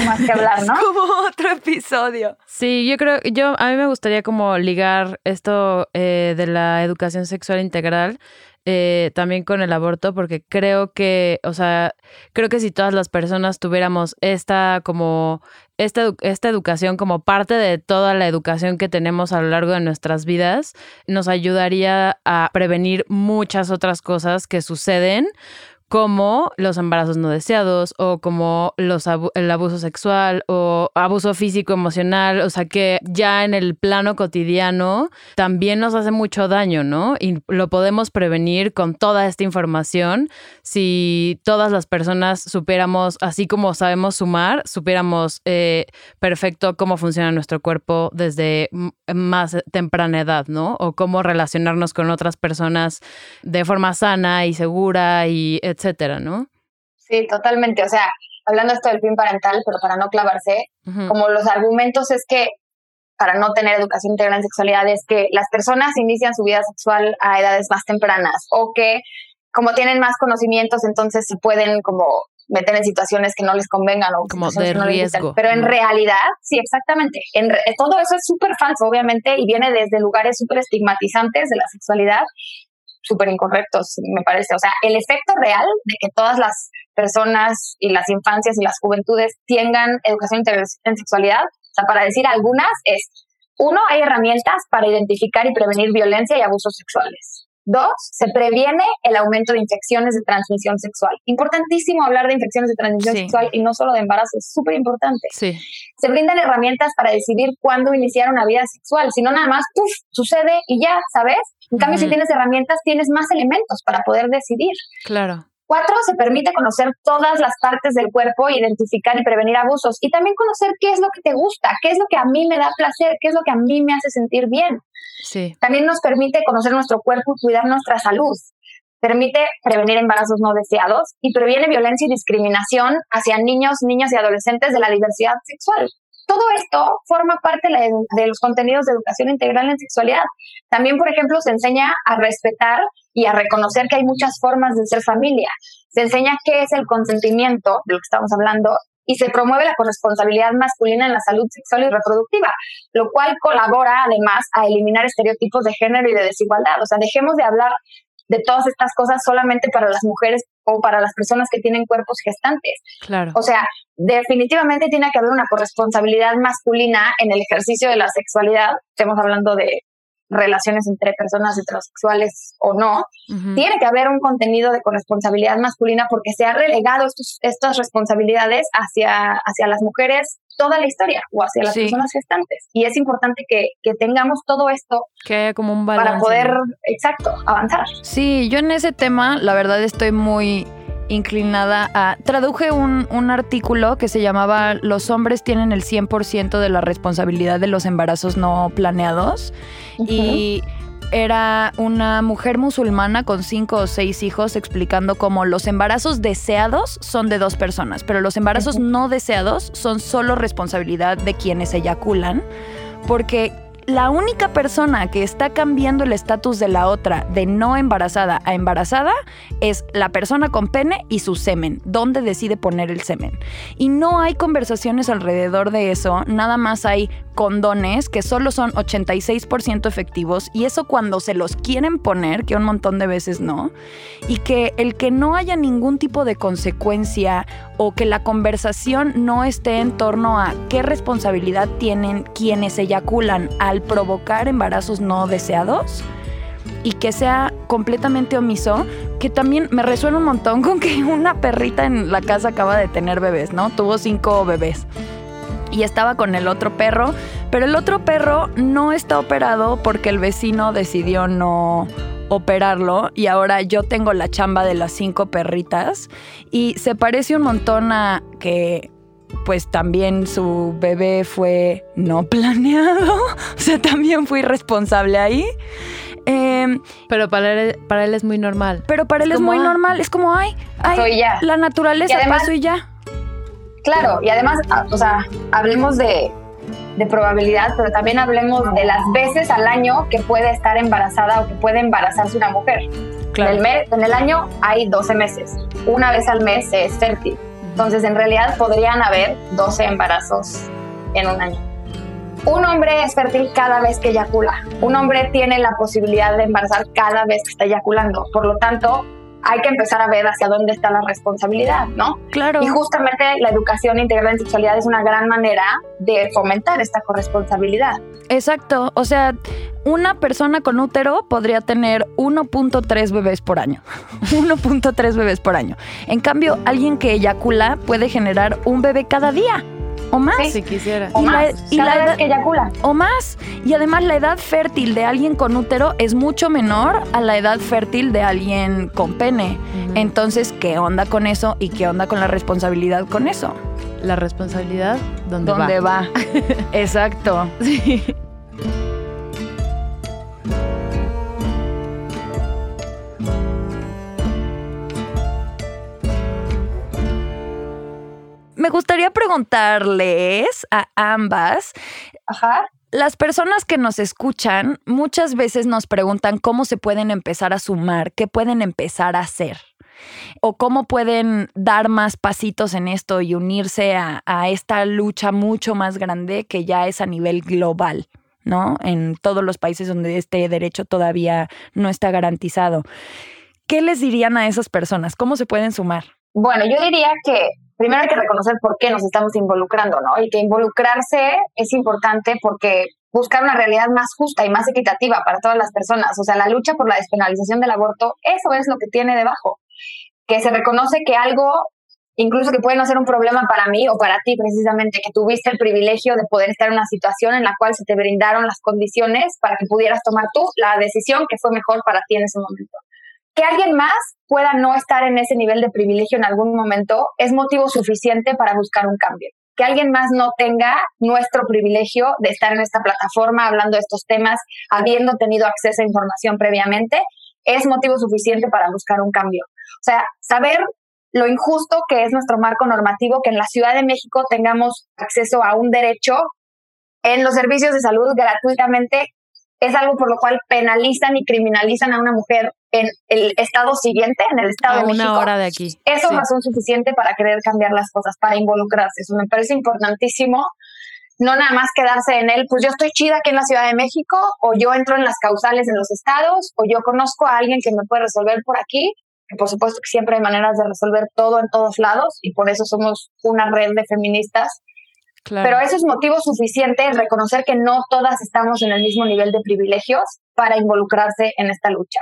más que hablar, ¿no? como otro episodio. Sí, yo creo, yo a mí me gustaría como ligar esto eh, de la educación sexual integral eh, también con el aborto, porque creo que, o sea, creo que si todas las personas tuviéramos esta como esta, esta educación como parte de toda la educación que tenemos a lo largo de nuestras vidas, nos ayudaría a prevenir muchas otras cosas que suceden como los embarazos no deseados o como el abuso sexual o abuso físico emocional, o sea que ya en el plano cotidiano también nos hace mucho daño, ¿no? Y lo podemos prevenir con toda esta información si todas las personas supiéramos, así como sabemos sumar, supiéramos eh, perfecto cómo funciona nuestro cuerpo desde más temprana edad, ¿no? O cómo relacionarnos con otras personas de forma sana y segura y etc etcétera, ¿no? Sí, totalmente. O sea, hablando esto del fin parental, pero para no clavarse, como los argumentos es que para no tener educación integral en sexualidad es que las personas inician su vida sexual a edades más tempranas o que como tienen más conocimientos, entonces se pueden como meter en situaciones que no les convengan o como de riesgo. Pero en realidad, sí, exactamente. En todo eso es súper falso, obviamente, y viene desde lugares súper estigmatizantes de la sexualidad súper incorrectos, me parece. O sea, el efecto real de que todas las personas y las infancias y las juventudes tengan educación en sexualidad, o sea, para decir algunas, es, uno, hay herramientas para identificar y prevenir violencia y abusos sexuales. Dos, se previene el aumento de infecciones de transmisión sexual. Importantísimo hablar de infecciones de transmisión sexual y no solo de embarazo, es súper importante. Sí. Se brindan herramientas para decidir cuándo iniciar una vida sexual, si no nada más, ¡puf!, sucede y ya, ¿sabes? En cambio, si tienes herramientas, tienes más elementos para poder decidir. Claro. Cuatro, se permite conocer todas las partes del cuerpo, identificar y prevenir abusos y también conocer qué es lo que te gusta, qué es lo que a mí me da placer, qué es lo que a mí me hace sentir bien. Sí. También nos permite conocer nuestro cuerpo y cuidar nuestra salud. Permite prevenir embarazos no deseados y previene violencia y discriminación hacia niños, niñas y adolescentes de la diversidad sexual. Todo esto forma parte de los contenidos de educación integral en sexualidad. También, por ejemplo, se enseña a respetar y a reconocer que hay muchas formas de ser familia. Se enseña qué es el consentimiento, de lo que estamos hablando, y se promueve la corresponsabilidad masculina en la salud sexual y reproductiva, lo cual colabora además a eliminar estereotipos de género y de desigualdad. O sea, dejemos de hablar de todas estas cosas solamente para las mujeres o para las personas que tienen cuerpos gestantes. Claro. O sea, definitivamente tiene que haber una corresponsabilidad masculina en el ejercicio de la sexualidad. Estamos hablando de relaciones entre personas heterosexuales o no, tiene que haber un contenido de corresponsabilidad masculina porque se ha relegado estas responsabilidades hacia, hacia las mujeres toda la historia o hacia las personas gestantes. Y es importante que, que, tengamos todo esto que como un balance, para poder, exacto, avanzar. Sí, yo en ese tema, la verdad, estoy muy inclinada a... Traduje un, un, artículo que se llamaba Los hombres tienen el 100% de la responsabilidad de los embarazos no planeados. Y era una mujer musulmana con cinco o seis hijos explicando cómo los embarazos deseados son de dos personas, pero los embarazos no deseados son solo responsabilidad de quienes eyaculan, porque la única persona que está cambiando el estatus de la otra de no embarazada a embarazada es la persona con pene y su semen, dónde decide poner el semen. Y no hay conversaciones alrededor de eso, nada más hay condones que solo son 86% efectivos y eso cuando se los quieren poner, que un montón de veces no, y que el que no haya ningún tipo de consecuencia o que la conversación no esté en torno a qué responsabilidad tienen quienes eyaculan al provocar embarazos no deseados y que sea completamente omiso, que también me resuena un montón con que una perrita en la casa acaba de tener bebés, ¿no? Tuvo cinco bebés. Y estaba con el otro perro, pero el otro perro no está operado porque el vecino decidió no operarlo y ahora yo tengo la chamba de las cinco perritas y se parece un montón a que pues también su bebé fue no planeado, o sea, también fui responsable ahí. Em, pero para él, para él es muy normal. Pero para él es muy normal, es como, ay, ay la naturaleza pasó y ya. Claro, y además, ah, o sea, hablemos de, de probabilidad, pero también hablemos de las veces al año que puede estar embarazada o que puede embarazarse una mujer. En, el en el año hay 12 meses. Una vez al mes es fértil. Entonces, en realidad podrían haber 12 embarazos en un año. Un hombre es fértil cada vez que eyacula. Un hombre tiene la posibilidad de embarazar cada vez que está eyaculando. Por lo tanto, hay que empezar a ver hacia dónde está la responsabilidad, ¿no? Claro. Y justamente la educación integral en sexualidad es una gran manera de fomentar esta corresponsabilidad. Exacto. O sea, una persona con útero podría tener 1.3 bebés por año. 1.3 bebés por año. En cambio, alguien que eyacula puede generar un bebé cada día o más. Si quisiera. O más. y la edad, que eyacula. O más. Y además la edad fértil de alguien con útero es mucho menor a la edad fértil de alguien con pene. Entonces, ¿qué onda con eso y qué onda con la responsabilidad con eso? La responsabilidad, ¿dónde, ¿Dónde va? Exacto. Sí. Me gustaría preguntarles a ambas. Las personas que nos escuchan muchas veces nos preguntan cómo se pueden empezar a sumar, qué pueden empezar a hacer o cómo pueden dar más pasitos en esto y unirse a, a, esta lucha mucho más grande que ya es a nivel global, ¿no? En todos los países donde este derecho todavía no está garantizado. ¿Qué les dirían a esas personas? ¿Cómo se pueden sumar? Bueno, yo diría que primero hay que reconocer por qué nos estamos involucrando, ¿no? Y que involucrarse es importante porque buscar una realidad más justa y más equitativa para todas las personas. O sea, la lucha por la despenalización del aborto, eso es lo que tiene debajo. Que se reconoce que algo, incluso que puede no ser un problema para mí o para ti precisamente, que tuviste el privilegio de poder estar en una situación en la cual se te brindaron las condiciones para que pudieras tomar tú la decisión que fue mejor para ti en ese momento que alguien más pueda no estar en ese nivel de privilegio en algún momento es motivo suficiente para buscar un cambio. Que alguien más no tenga nuestro privilegio de estar en esta plataforma hablando de estos temas, habiendo tenido acceso a información previamente, es motivo suficiente para buscar un cambio. O sea, saber lo injusto que es nuestro marco normativo, que en la Ciudad de México tengamos acceso a un derecho en los servicios de salud gratuitamente es algo por lo cual penalizan y criminalizan a una mujer en el estado siguiente, en el estado de México. una hora de aquí. Eso es razón suficiente para querer cambiar las cosas, para involucrarse. Eso me parece importantísimo. No nada más quedarse en él, pues yo estoy chida aquí en la Ciudad de México, o yo entro en las causales en los estados, o yo conozco a alguien que me puede resolver por aquí, que por supuesto que siempre hay maneras de resolver todo en todos lados, y por eso somos una red de feministas pero eso es motivo suficiente en reconocer que no todas estamos en el mismo nivel de privilegios para involucrarse en esta lucha.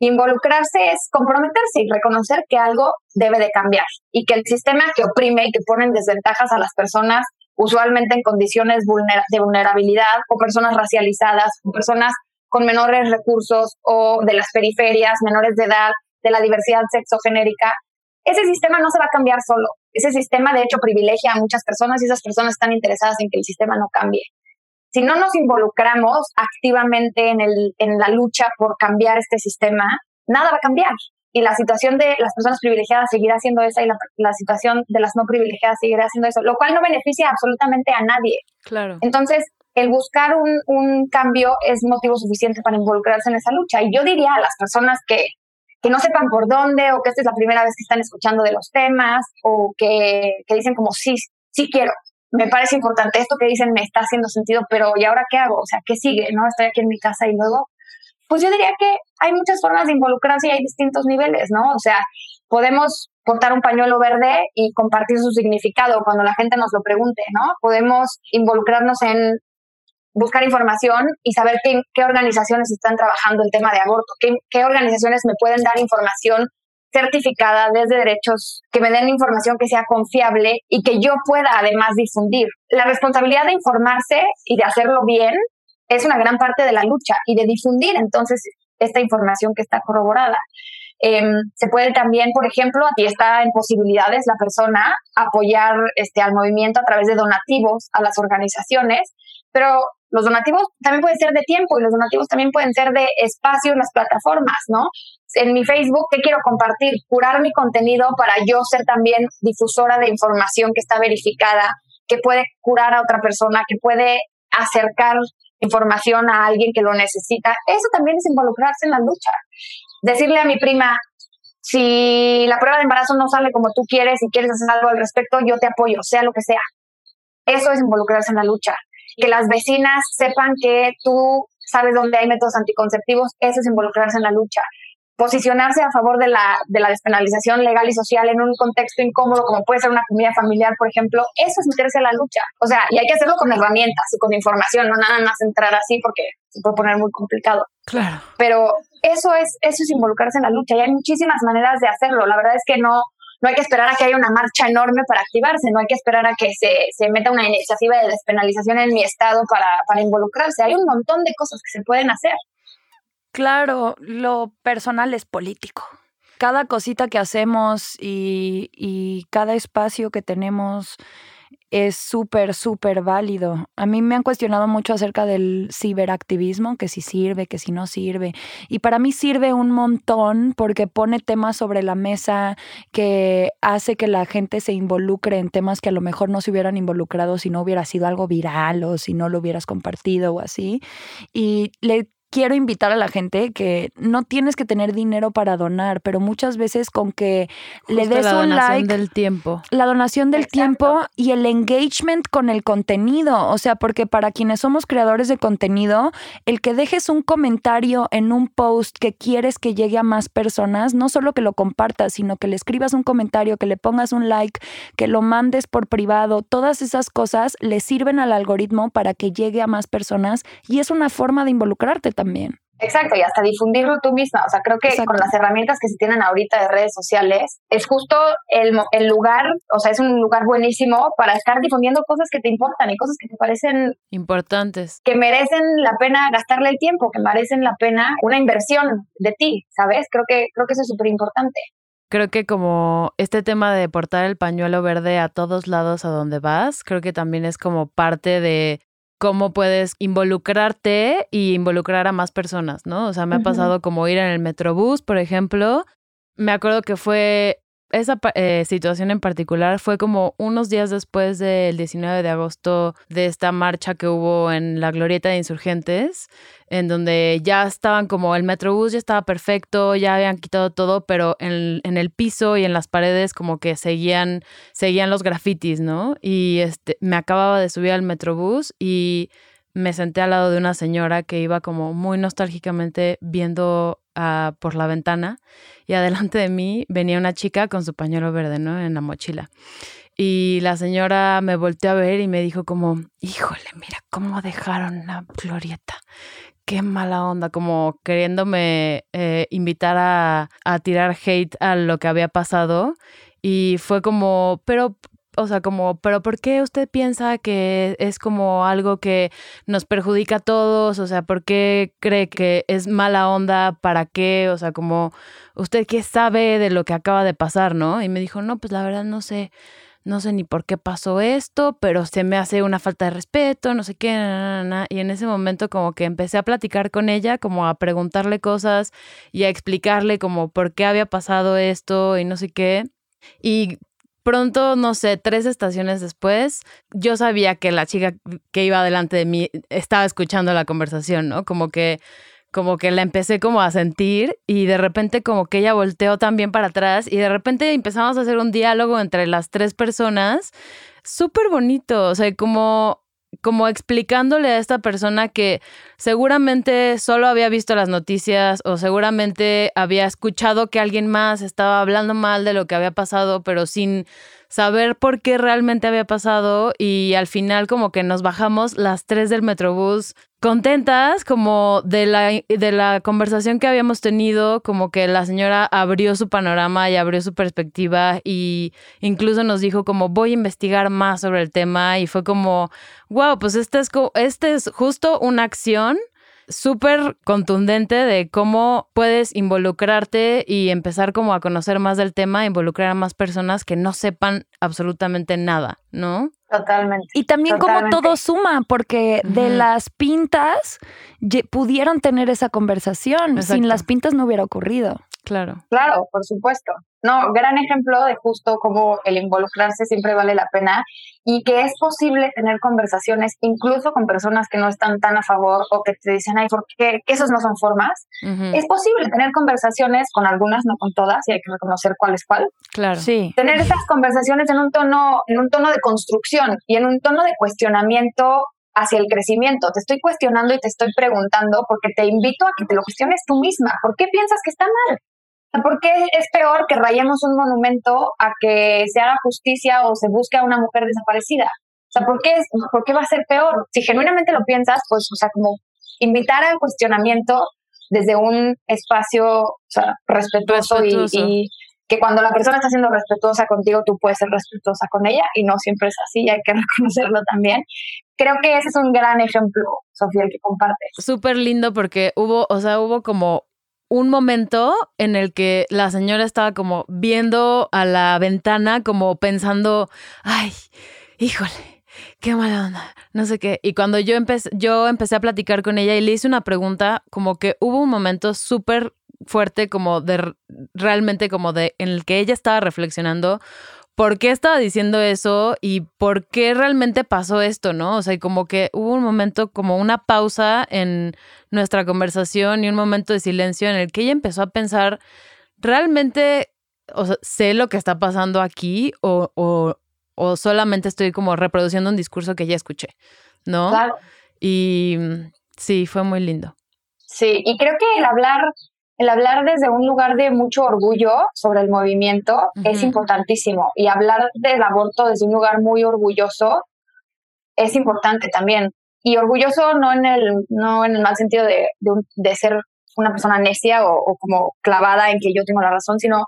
Involucrarse es comprometerse y reconocer que algo debe de cambiar y que el sistema que oprime y que pone en desventajas a las personas, usualmente en condiciones de vulnerabilidad o personas racializadas o personas con menores recursos o de las periferias, menores de edad, de la diversidad sexogenérica, ese sistema no se va a cambiar solo. Ese sistema, de hecho, privilegia a muchas personas y esas personas están interesadas en que el sistema no cambie. Si no nos involucramos activamente en, el, en la lucha por cambiar este sistema, nada va a cambiar. Y la situación de las personas privilegiadas seguirá siendo esa y la, la situación de las no privilegiadas seguirá siendo eso, lo cual no beneficia absolutamente a nadie. Claro. Entonces, el buscar un, un, cambio es motivo suficiente para involucrarse en esa lucha. Y yo diría a las personas que que no sepan por dónde o que esta es la primera vez que están escuchando de los temas o que, que dicen como sí, sí quiero. Me parece importante esto que dicen, me está haciendo sentido, pero ¿y ahora qué hago? O sea, ¿qué sigue? ¿No? Estoy aquí en mi casa y luego, pues yo diría que hay muchas formas de involucrarse y hay distintos niveles, ¿no? O sea, podemos portar un pañuelo verde y compartir su significado cuando la gente nos lo pregunte, ¿no? Podemos involucrarnos en buscar información y saber qué, organizaciones están trabajando el tema de aborto, qué, qué organizaciones me pueden dar información certificada desde derechos, que me den información que sea confiable y que yo pueda además difundir. La responsabilidad de informarse y de hacerlo bien es una gran parte de la lucha y de difundir entonces esta información que está corroborada. Em, se puede también, por ejemplo, aquí está en posibilidades la persona apoyar este, al movimiento a través de donativos a las organizaciones, pero los donativos también pueden ser de tiempo y los donativos también pueden ser de espacio en las plataformas, ¿no? En mi Facebook, ¿qué quiero compartir? Curar mi contenido para yo ser también difusora de información que está verificada, que puede curar a otra persona, que puede acercar información a alguien que lo necesita. Eso también es involucrarse en la lucha. Decirle a mi prima, si la prueba de embarazo no sale como tú quieres y quieres hacer algo al respecto, yo te apoyo, sea lo que sea. Eso es involucrarse en la lucha. Que las vecinas sepan que tú sabes dónde hay métodos anticonceptivos, eso es involucrarse en la lucha posicionarse a favor de la, de la despenalización legal y social en un contexto incómodo como puede ser una comida familiar, por ejemplo, eso es meterse a la lucha. O sea, y hay que hacerlo con herramientas y con información, no nada más entrar así porque se puede poner muy complicado. Claro. Pero eso es, eso es involucrarse en la lucha y hay muchísimas maneras de hacerlo. La verdad es que no, no hay que esperar a que haya una marcha enorme para activarse, no hay que esperar a que se, se meta una iniciativa de despenalización en mi estado para, para involucrarse. Hay un montón de cosas que se pueden hacer. Claro, lo personal es político. Cada cosita que hacemos y, cada espacio que tenemos es súper, súper válido. A mí me han cuestionado mucho acerca del ciberactivismo, que si sirve, que si no sirve. Y para mí sirve un montón porque pone temas sobre la mesa que hace que la gente se involucre en temas que a lo mejor no se hubieran involucrado si no hubiera sido algo viral o si no lo hubieras compartido o así. Y le quiero invitar a la gente que no tienes que tener dinero para donar, pero muchas veces con que le des la un donación like, del tiempo. la donación del Exacto. tiempo y el engagement con el contenido, o sea, porque para quienes somos creadores de contenido, el que dejes un comentario en un post que quieres que llegue a más personas, no solo que lo compartas, sino que le escribas un comentario, que le pongas un like, que lo mandes por privado, todas esas cosas le sirven al algoritmo para que llegue a más personas y es una forma de involucrarte también. Exacto, y hasta difundirlo tú misma. O sea, creo que Exacto. con las herramientas que se tienen ahorita de redes sociales, es justo el, el lugar, o sea, es un lugar buenísimo para estar difundiendo cosas que te importan y cosas que te parecen Importantes. que merecen la pena gastarle el tiempo, que merecen la pena una inversión de ti, ¿sabes? Creo que, creo que eso es súper importante. Creo que como este tema de portar el pañuelo verde a todos lados a donde vas, creo que también es como parte de cómo puedes involucrarte y involucrar a más personas, ¿no? O sea, me ha pasado como ir en el Metrobús, por ejemplo. Me acuerdo que fue esa eh, situación en particular fue como unos días después del 19 de agosto de esta marcha que hubo en la glorieta de insurgentes, en donde ya estaban como el metrobús ya estaba perfecto, ya habían quitado todo, pero en, en el piso y en las paredes como que seguían, seguían los grafitis, ¿no? Y este, me acababa de subir al metrobús y me senté al lado de una señora que iba como muy nostálgicamente viendo ah, por la ventana y adelante de mí venía una chica con su pañuelo verde, ¿no? En la mochila. Y la señora me volteó a ver y me dijo como, híjole, mira cómo dejaron la glorieta. Qué mala onda, como queriéndome eh, invitar a, a tirar hate a lo que había pasado. Y fue como, pero, o sea, como, pero ¿por qué usted piensa que es como algo que nos perjudica a todos? O sea, ¿por qué cree que es mala onda? ¿Para qué? O sea, como, ¿usted qué sabe de lo que acaba de pasar, no? Y me dijo, no, pues la verdad no sé, no sé ni por qué pasó esto, pero se me hace una falta de respeto, no sé qué, na, na, y en ese momento como que empecé a platicar con ella, como a preguntarle cosas y a explicarle como por qué había pasado esto y no sé qué. Y pronto, no sé, tres estaciones después, yo sabía que la chica que iba delante de mí estaba escuchando la conversación, ¿no? Como que como que la empecé como a sentir y de repente como que ella volteó también para atrás y de repente empezamos a hacer un diálogo entre las tres personas súper bonito, o sea, como como explicándole a esta persona que seguramente solo había visto las noticias o seguramente había escuchado que alguien más estaba hablando mal de lo que había pasado, pero sin saber por qué realmente había pasado y al final como que nos bajamos las tres del Metrobús contentas como de la, de la conversación que habíamos tenido, como que la señora abrió su panorama y abrió su perspectiva y incluso nos dijo como voy a investigar más sobre el tema y fue como, wow, pues este es, este es justo una acción súper contundente de cómo puedes involucrarte y empezar como a conocer más del tema, involucrar a más personas que no sepan absolutamente nada, ¿no? Totalmente. Y también como todo suma, porque de las pintas pudieron tener esa conversación. Sin las pintas no hubiera ocurrido. Claro. Claro, por supuesto. No, gran ejemplo de justo cómo el involucrarse siempre vale la pena y que es posible tener conversaciones incluso con personas que no están tan a favor o que te dicen, ay, ¿por qué? Que esos no son formas. Es posible tener conversaciones con algunas, no con todas, y hay que reconocer cuál es cuál. Claro. Sí. Tener esas conversaciones en un tono, en un tono de construcción y en un tono de cuestionamiento hacia el crecimiento. Te estoy cuestionando y te estoy preguntando porque te invito a que te lo cuestiones tú misma. ¿Por qué piensas que está mal? ¿Por qué es peor que rayemos un monumento a que se haga justicia o se busque a una mujer desaparecida? O sea, ¿por qué, ¿por qué va a ser peor? Si genuinamente lo piensas, pues, o sea, como invitar al cuestionamiento desde un espacio o sea, respetuoso, Y, que cuando la persona está siendo respetuosa contigo, tú puedes ser respetuosa con ella y no siempre es así, hay que reconocerlo también. Creo que ese es un gran ejemplo, Sofía, el que compartes. Súper lindo porque hubo, o sea, hubo como un momento en el que la señora estaba como viendo a la ventana, como pensando, ay, híjole, qué mala onda, no sé qué. Y cuando yo empecé, yo empecé a platicar con ella y le hice una pregunta, como que hubo un momento súper fuerte, como de realmente como de en el que ella estaba reflexionando por qué estaba diciendo eso y por qué realmente pasó esto, ¿no? O sea, como que hubo un momento, como una pausa en nuestra conversación y un momento de silencio en el que ella empezó a pensar, ¿realmente o sé lo que está pasando aquí o, o, o, solamente estoy como reproduciendo un discurso que ya escuché, ¿no? Claro. Y sí, fue muy lindo. Sí, y creo que el hablar el hablar desde un lugar de mucho orgullo sobre el movimiento es importantísimo y hablar del aborto desde un lugar muy orgulloso es importante también. Y orgulloso no en el, no en el mal sentido de, de, ser una persona necia o, como clavada en que yo tengo la razón, sino,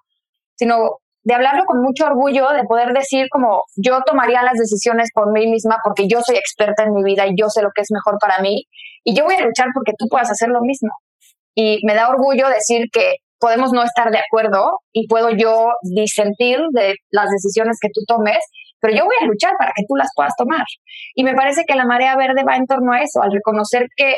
sino de hablarlo con mucho orgullo, de poder decir como yo tomaría las decisiones por mí misma porque yo soy experta en mi vida y yo sé lo que es mejor para mí y yo voy a luchar porque tú puedas hacer lo mismo y me da orgullo decir que podemos no estar de acuerdo y puedo yo disentir de las decisiones que tú tomes, pero yo voy a luchar para que tú las puedas tomar. Y me parece que la marea verde va en torno a eso, al reconocer que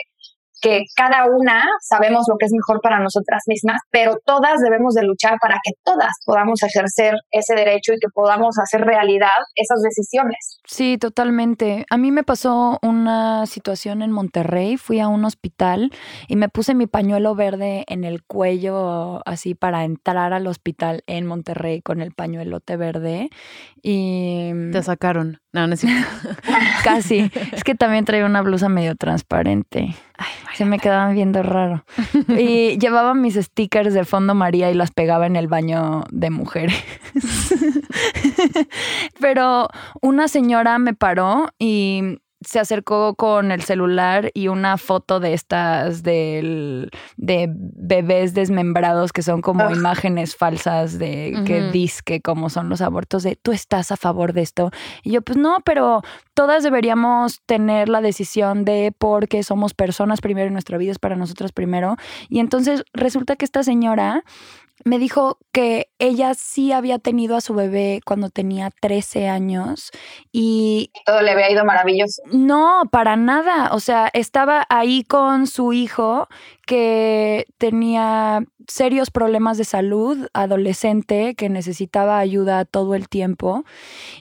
que cada una sabemos lo que es mejor para nosotras mismas, pero todas debemos de luchar para que todas podamos ejercer ese derecho y que podamos hacer realidad esas decisiones. Sí, totalmente. A mí me pasó una situación en Monterrey, fui a un hospital y me puse mi pañuelo verde en el cuello así para entrar al hospital en Monterrey con el pañuelote verde y... Te sacaron. No, no es Casi. Es que también traía una blusa medio transparente. Se me quedaban viendo raro. Y llevaba mis stickers de fondo María y las pegaba en el baño de mujeres. Pero una señora me paró y se acercó con el celular y una foto de estas de bebés desmembrados que son como imágenes falsas de que disque como son los abortos de tú estás a favor de esto y yo pues no pero todas deberíamos tener la decisión de porque somos personas primero y nuestra vida es para nosotros primero y entonces resulta que esta señora me dijo que ella sí había tenido a su bebé cuando tenía 13 años y... Todo le había ido maravilloso. No, para nada. O sea, estaba ahí con su hijo que tenía serios problemas de salud, adolescente, que necesitaba ayuda todo el tiempo.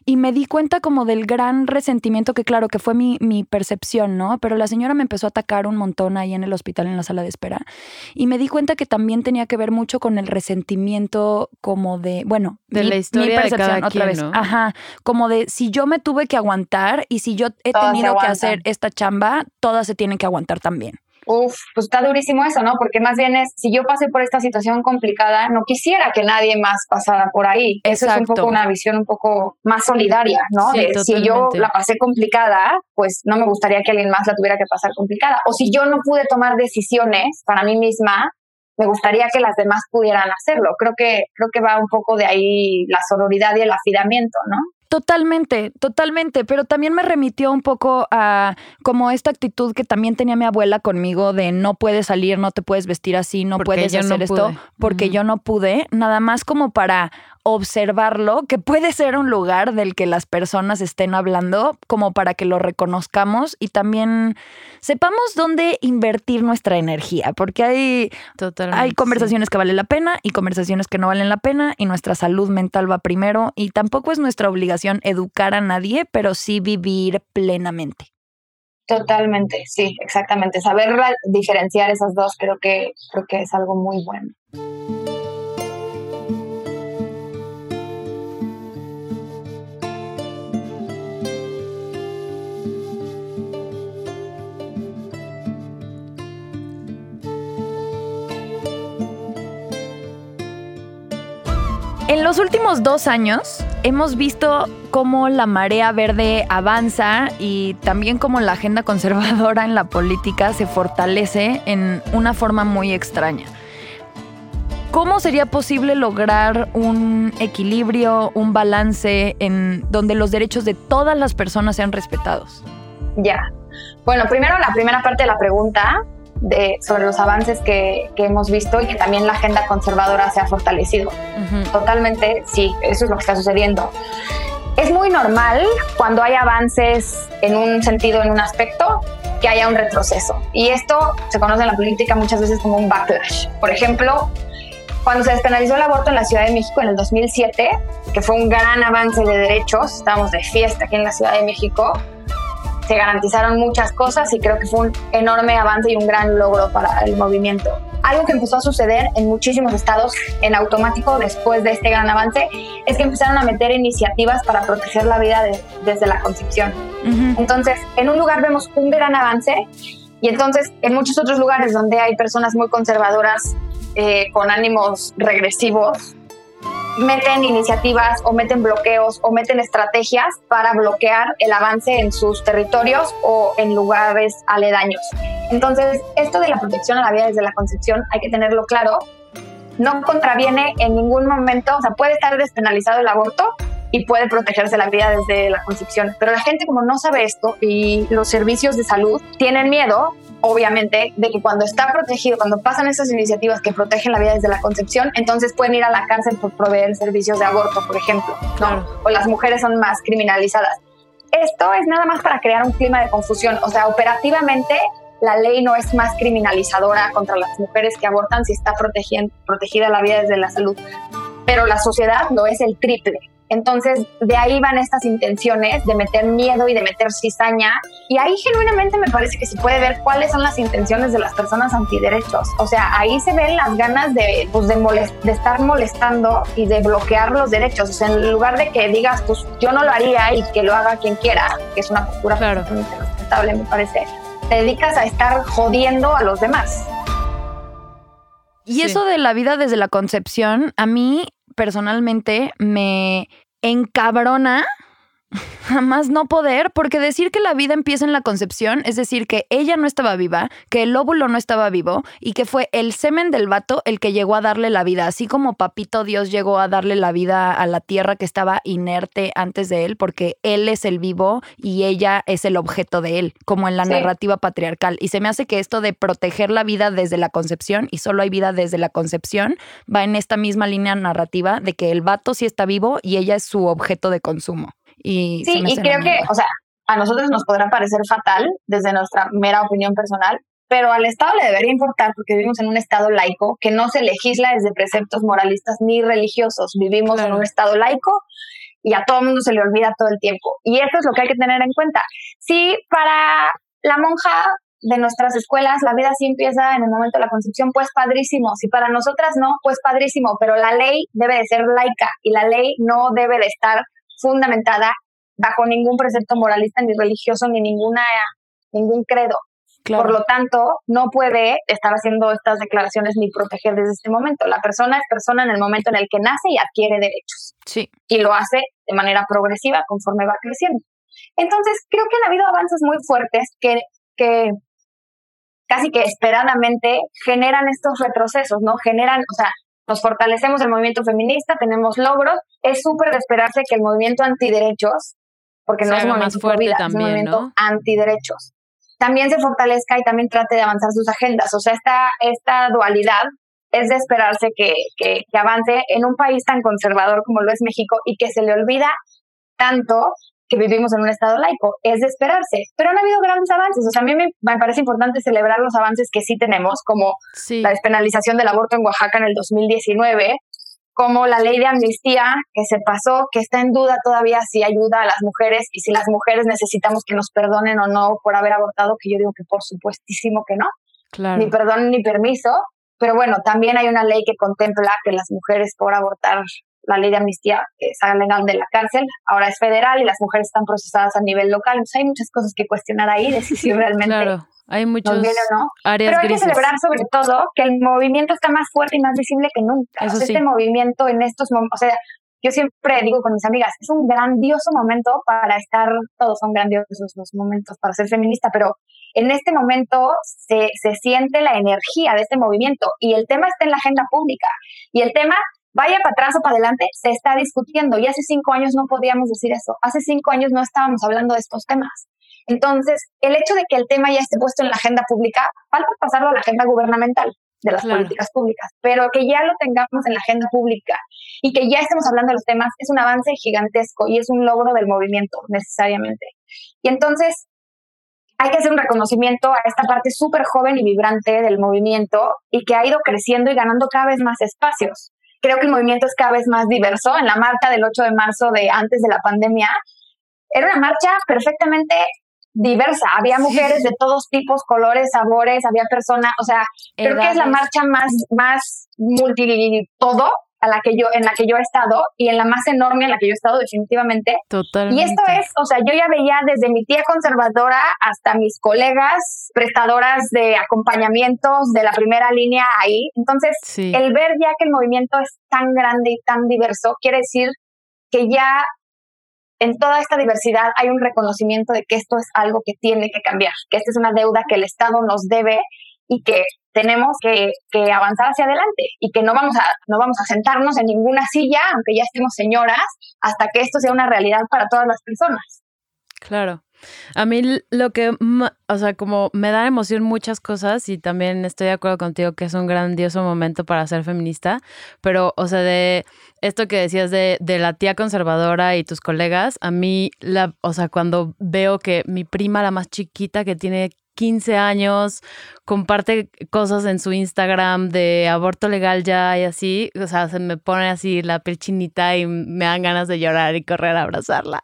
Y me di cuenta como del gran resentimiento que claro que fue mi, mi percepción, ¿no? Pero la señora me empezó a atacar un montón ahí en el hospital, en la sala de espera. Y me di cuenta que también tenía que ver mucho con el resentimiento como de, bueno, de la historia percepción, de otra vez. Ajá, como de si yo me tuve que aguantar y si yo he tenido que hacer esta chamba, todas se tienen que aguantar también. Uf, pues está durísimo eso, ¿no? Porque más bien es, si yo pasé por esta situación complicada, no quisiera que nadie más pasara por ahí. Eso es un poco una visión un poco más solidaria, ¿no? de, si yo la pasé complicada, pues no me gustaría que alguien más la tuviera que pasar complicada. O si yo no pude tomar decisiones para mí misma, me gustaría que las demás pudieran hacerlo. Creo que, creo que va un poco de ahí la sororidad y el afidamiento, ¿no? Totalmente, totalmente, pero también me remitió un poco a como esta actitud que también tenía mi abuela conmigo de no puedes salir, no te puedes vestir así, no puedes hacer esto porque yo no pude, nada más como para observarlo, que puede ser un lugar del que las personas estén hablando, como para que lo reconozcamos y también sepamos dónde invertir nuestra energía, porque hay, hay conversaciones que valen la pena y conversaciones que no valen la pena y nuestra salud mental va primero y tampoco es nuestra obligación educar a nadie, pero sí vivir plenamente. Totalmente, sí, exactamente. Saber diferenciar esas dos creo que, creo que es algo muy bueno. En los últimos dos años hemos visto cómo la marea verde avanza y también cómo la agenda conservadora en la política se fortalece en una forma muy extraña. ¿Cómo sería posible lograr un equilibrio, un balance en donde los derechos de todas las personas sean respetados? Ya. Bueno, primero la primera parte de la pregunta sobre los avances que, hemos visto y que también la agenda conservadora se ha fortalecido. Totalmente, sí, eso es lo que está sucediendo. Es muy normal cuando hay avances en un sentido, en un aspecto, que haya un retroceso. Y esto se conoce en la política muchas veces como un backlash. Por ejemplo, cuando se despenalizó el aborto en la Ciudad de México en el 2007, que fue un gran avance de derechos, estábamos de fiesta aquí en la Ciudad de México, se garantizaron muchas cosas y creo que fue un enorme avance y un gran logro para el movimiento. Algo que empezó a suceder en muchísimos estados en automático después de este gran avance es que empezaron a meter iniciativas para proteger la vida desde la concepción. Entonces, en un lugar vemos un gran avance y entonces en muchos otros lugares donde hay personas muy conservadoras eh, con ánimos regresivos, meten iniciativas o meten bloqueos o meten estrategias para bloquear el avance en sus territorios o en lugares aledaños. Entonces, esto de la protección a la vida desde la concepción hay que tenerlo claro. No contraviene en ningún momento, o sea, puede estar despenalizado el aborto y puede protegerse la vida desde la concepción. Pero la gente como no sabe esto y los servicios de salud tienen miedo obviamente, de que cuando está protegido, cuando pasan esas iniciativas que protegen la vida desde la concepción, entonces pueden ir a la cárcel por proveer servicios de aborto, por ejemplo, ¿no? O las mujeres son más criminalizadas. Esto es nada más para crear un clima de confusión, o sea, operativamente la ley no es más criminalizadora contra las mujeres que abortan si está protegida la vida desde la salud, pero la sociedad no es el triple. Entonces, de ahí van estas intenciones de meter miedo y de meter cizaña. Y ahí genuinamente me parece que se puede ver cuáles son las intenciones de las personas antiderechos. O sea, ahí se ven las ganas de, pues, de, de estar molestando y de bloquear los derechos. O sea, en lugar de que digas, pues yo no lo haría y que lo haga quien quiera, que es una postura claro. respetable, me parece, te dedicas a estar jodiendo a los demás. Y eso de la vida desde la concepción, a mí personalmente me encabrona Jamás no poder, porque decir que la vida empieza en la concepción es decir que ella no estaba viva, que el óvulo no estaba vivo y que fue el semen del vato el que llegó a darle la vida, así como papito Dios llegó a darle la vida a la tierra que estaba inerte antes de él, porque él es el vivo y ella es el objeto de él, como en la narrativa patriarcal. Y se me hace que esto de proteger la vida desde la concepción y solo hay vida desde la concepción va en esta misma línea narrativa de que el vato sí está vivo y ella es su objeto de consumo. Y sí, y creo que, o sea, a nosotros nos podrá parecer fatal desde nuestra mera opinión personal, pero al Estado le debería importar porque vivimos en un Estado laico que no se legisla desde preceptos moralistas ni religiosos. Vivimos en un Estado laico y a todo el mundo se le olvida todo el tiempo. Y eso es lo que hay que tener en cuenta. Si para la monja de nuestras escuelas la vida sí empieza en el momento de la concepción, pues padrísimo. Si para nosotras no, pues padrísimo. Pero la ley debe de ser laica y la ley no debe de estar fundamentada bajo ningún precepto moralista ni religioso ni ninguna ningún credo. Por lo tanto, no puede estar haciendo estas declaraciones ni proteger desde este momento. La persona es persona en el momento en el que nace y adquiere derechos. Sí. Y lo hace de manera progresiva conforme va creciendo. Entonces, creo que han habido avances muy fuertes que, que casi que esperadamente generan estos retrocesos, ¿no? Generan, o sea, nos fortalecemos el movimiento feminista, tenemos logros. Es súper de esperarse que el movimiento antiderechos, porque no es un movimiento fuerte también, es un movimiento antiderechos, también se fortalezca y también trate de avanzar sus agendas. O sea, esta, esta dualidad es de esperarse que, que, que avance en un país tan conservador como lo es México y que se le olvida tanto que vivimos en un estado laico. Es de esperarse. Pero han habido grandes avances. O sea, a mí me, parece importante celebrar los avances que sí tenemos, como la despenalización del aborto en Oaxaca en el 2019, como la ley de amnistía que se pasó, que está en duda todavía si ayuda a las mujeres y si las mujeres necesitamos que nos perdonen o no por haber abortado, que yo digo que por supuestísimo que no. Ni perdón ni permiso. Pero bueno, también hay una ley que contempla que las mujeres por abortar la ley de amnistía que salgan de la cárcel, ahora es federal y las mujeres están procesadas a nivel local. hay muchas cosas que cuestionar ahí de si realmente claro. Hay muchos no. áreas Pero hay que celebrar sobre todo que el movimiento está más fuerte y más visible que nunca. Este movimiento en estos momentos, o sea, yo siempre digo con mis amigas, es un grandioso momento para estar, todos son grandiosos los momentos para ser feminista, pero en este momento se, se siente la energía de este movimiento y el tema está en la agenda pública. Y el tema vaya para atrás o para adelante, se está discutiendo. Y hace cinco años no podíamos decir eso. Hace cinco años no estábamos hablando de estos temas. Entonces, el hecho de que el tema ya esté puesto en la agenda pública, falta pasarlo a la agenda gubernamental de las políticas públicas, pero que ya lo tengamos en la agenda pública y que ya estemos hablando de los temas es un avance gigantesco y es un logro del movimiento necesariamente. Y entonces, hay que hacer un reconocimiento a esta parte súper joven y vibrante del movimiento y que ha ido creciendo y ganando cada vez más espacios. Creo que el movimiento es cada vez más diverso. En la marcha del 8 de marzo de antes de la pandemia, era una marcha perfectamente diversa. Había mujeres de todos tipos, colores, sabores, había personas, o sea, creo que es la marcha más, más multi todo a la que yo, en la que yo he estado y en la más enorme en la que yo he estado definitivamente. Totalmente. Y esto es, o sea, yo ya veía desde mi tía conservadora hasta mis colegas prestadoras de acompañamientos de la primera línea ahí. Entonces, el ver ya que el movimiento es tan grande y tan diverso, quiere decir que ya en toda esta diversidad hay un reconocimiento de que esto es algo que tiene que cambiar, que esta es una deuda que el Estado nos debe y que tenemos que, avanzar hacia adelante y que no vamos, a, no vamos a sentarnos en ninguna silla, aunque ya estemos señoras, hasta que esto sea una realidad para todas las personas. Claro. A mí lo que, o sea, como me da emoción muchas cosas y también estoy de acuerdo contigo que es un grandioso momento para ser feminista, pero, o sea, de esto que decías de, de la tía conservadora y tus colegas, a mí, la, o sea, cuando veo que mi prima, la más chiquita, que tiene 15 años, comparte cosas en su Instagram de aborto legal ya y así, o sea, se me pone así la piel chinita y me dan ganas de llorar y correr a abrazarla.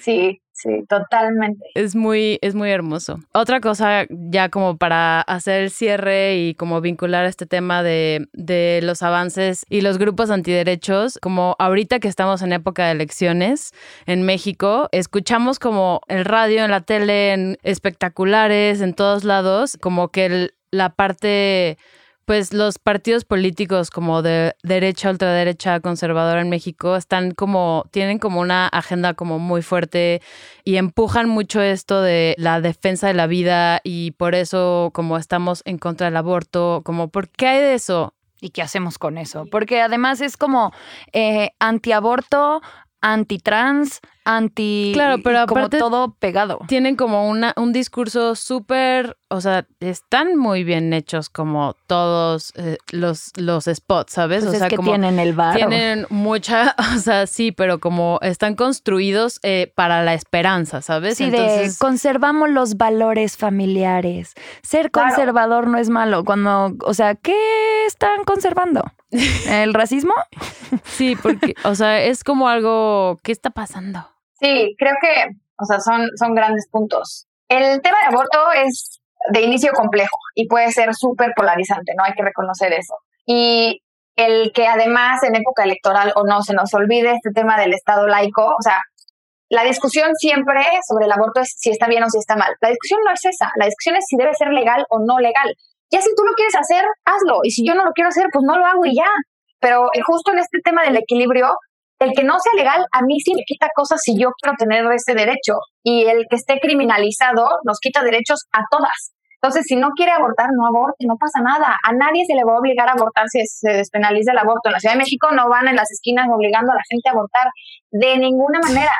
Sí, Sí, totalmente. Es muy, es muy hermoso. Otra cosa, ya como para hacer el cierre y como vincular este tema de, de los avances y los grupos antiderechos, como ahorita que estamos en época de elecciones en México, escuchamos como el radio, en la tele, en espectaculares, en todos lados, como que la parte pues los partidos políticos como de derecha, ultraderecha, conservadora en México están como, tienen como una agenda como muy fuerte y empujan mucho esto de la defensa de la vida y por eso como estamos en contra del aborto, como, ¿por qué hay de eso? ¿Y qué hacemos con eso? Porque además es como eh, antiaborto, anti-trans, anti... Claro, pero como aparte todo pegado. Tienen como una, un discurso súper, o sea, están muy bien hechos como todos eh, los, los spots, ¿sabes? Pues o es sea, que como tienen el bar. tienen mucha, o sea, sí, pero como están construidos eh, para la esperanza, ¿sabes? Sí, de Entonces, conservamos los valores familiares. Ser Claro. conservador no es malo. Cuando, o sea, ¿qué están conservando? ¿El racismo? sí, porque, o sea, es como algo, ¿qué está pasando? Sí, creo que, o sea, son, son grandes puntos. El tema de aborto es de inicio complejo y puede ser súper polarizante, ¿no? Hay que reconocer eso. Y el que además en época electoral o no se nos olvide este tema del Estado laico, o sea, la discusión siempre sobre el aborto es si está bien o si está mal. La discusión no es esa, la discusión es si debe ser legal o no legal. Ya si tú lo quieres hacer, hazlo. Y si yo no lo quiero hacer, pues no lo hago y ya. Pero eh, justo en este tema del equilibrio, el que no sea legal a mí sí me quita cosas si yo quiero tener ese derecho. Y el que esté criminalizado nos quita derechos a todas. Entonces, si no quiere abortar, no aborte, no pasa nada. A nadie se le va a obligar a abortar si se despenaliza el aborto. En la Ciudad de México no van en las esquinas obligando a la gente a abortar de ninguna manera.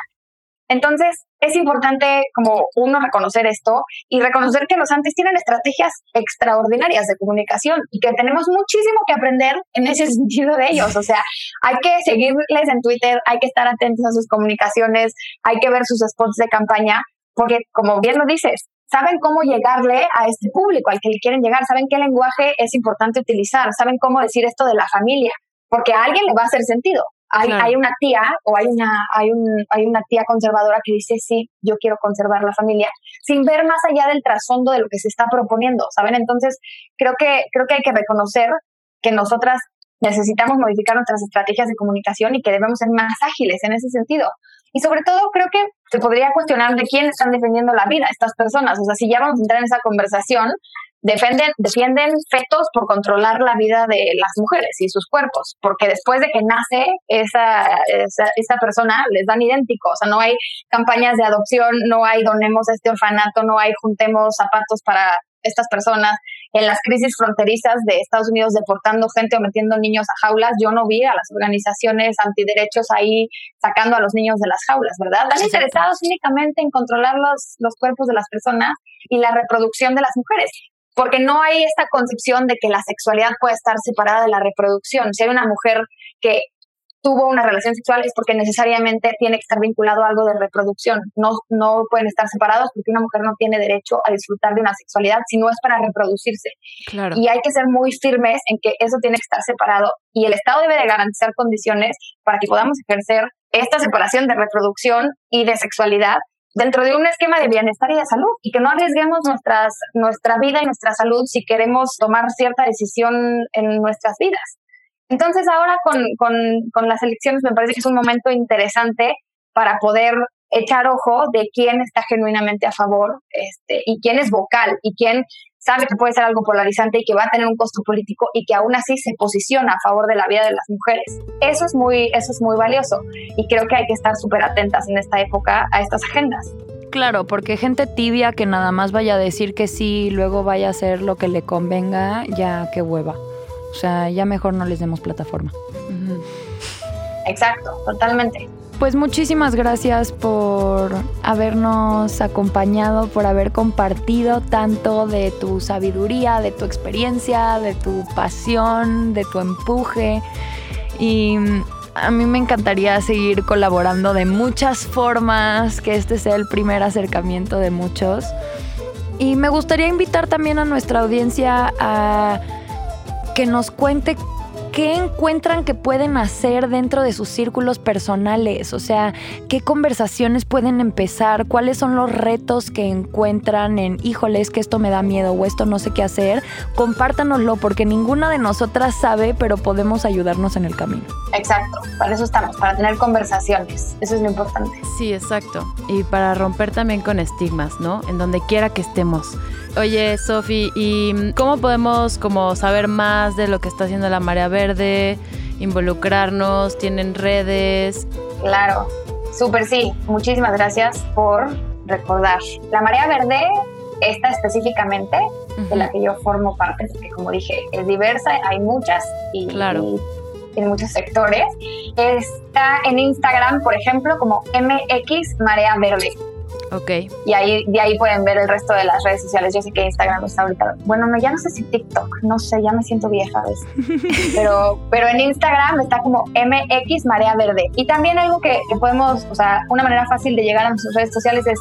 Entonces, es importante como uno reconocer esto y reconocer que los antes tienen estrategias extraordinarias de comunicación y que tenemos muchísimo que aprender en ese sentido de ellos. O sea, hay que seguirles en Twitter, hay que estar atentos a sus comunicaciones, hay que ver sus spots de campaña, porque como bien lo dices, saben cómo llegarle a este público al que le quieren llegar, saben qué lenguaje es importante utilizar, saben cómo decir esto de la familia, porque a alguien le va a hacer sentido. Hay, Claro. hay una tía o hay una, hay, un, hay una tía conservadora que dice, sí, yo quiero conservar la familia, sin ver más allá del trasfondo de lo que se está proponiendo, ¿saben? Entonces, creo que, creo que hay que reconocer que nosotras necesitamos modificar nuestras estrategias de comunicación y que debemos ser más ágiles en ese sentido. Y sobre todo, creo que se podría cuestionar de quién están defendiendo la vida estas personas. O sea, si ya vamos a entrar en esa conversación, defenden, defienden fetos por controlar la vida de las mujeres y sus cuerpos, porque después de que nace esa, esa, esa persona, les dan idéntico. O sea, no hay campañas de adopción, no hay donemos a este orfanato, no hay juntemos zapatos para estas personas. En las crisis fronterizas de Estados Unidos deportando gente o metiendo niños a jaulas, yo no vi a las organizaciones antiderechos ahí sacando a los niños de las jaulas, ¿verdad? Están interesados únicamente en controlar los, los cuerpos de las personas y la reproducción de las mujeres porque no hay esta concepción de que la sexualidad puede estar separada de la reproducción. Si hay una mujer que tuvo una relación sexual es porque necesariamente tiene que estar vinculado a algo de reproducción. No, no pueden estar separados porque una mujer no tiene derecho a disfrutar de una sexualidad si no es para reproducirse. Claro. Y hay que ser muy firmes en que eso tiene que estar separado y el Estado debe de garantizar condiciones para que podamos ejercer esta separación de reproducción y de sexualidad dentro de un esquema de bienestar y de salud y que no arriesguemos nuestras, nuestra vida y nuestra salud si queremos tomar cierta decisión en nuestras vidas. Entonces ahora con, con, con las elecciones me parece que es un momento interesante para poder echar ojo de quién está genuinamente a favor este, y quién es vocal y quién sabe que puede ser algo polarizante y que va a tener un costo político y que aún así se posiciona a favor de la vida de las mujeres. Eso es muy, eso es muy valioso y creo que hay que estar súper atentas en esta época a estas agendas. Claro, porque gente tibia que nada más vaya a decir que sí y luego vaya a hacer lo que le convenga, ya qué hueva. O sea, ya mejor no les demos plataforma. Exacto, totalmente. Pues muchísimas gracias por habernos acompañado, por haber compartido tanto de tu sabiduría, de tu experiencia, de tu pasión, de tu empuje. Y a mí me encantaría seguir colaborando de muchas formas, que este sea el primer acercamiento de muchos. Y me gustaría invitar también a nuestra audiencia a que nos cuente qué encuentran que pueden hacer dentro de sus círculos personales, o sea, qué conversaciones pueden empezar, cuáles son los retos que encuentran en, híjoles, que esto me da miedo o esto no sé qué hacer, compártanoslo porque ninguna de nosotras sabe, pero podemos ayudarnos en el camino. Exacto, para eso estamos, para tener conversaciones. Eso es lo importante. Sí, exacto. Y para romper también con estigmas, ¿no? En donde quiera que estemos. Oye, Sofi, ¿y cómo podemos como saber más de lo que está haciendo la Marea Verde? Involucrarnos, tienen redes. Claro, súper sí. Muchísimas gracias por recordar. La Marea Verde, esta específicamente, de la que yo formo parte, porque como dije, es diversa, hay muchas y, Claro. y tiene muchos sectores. está en Instagram, por ejemplo, como MX Marea Verde. Ok. Y ahí, de ahí pueden ver el resto de las redes sociales. Yo sé que Instagram está ahorita. Bueno, no, ya no sé si TikTok, no sé, ya me siento vieja ¿ves? pero, pero en Instagram está como MX Marea Verde. Y también algo que, que podemos, o sea, una manera fácil de llegar a nuestras redes sociales es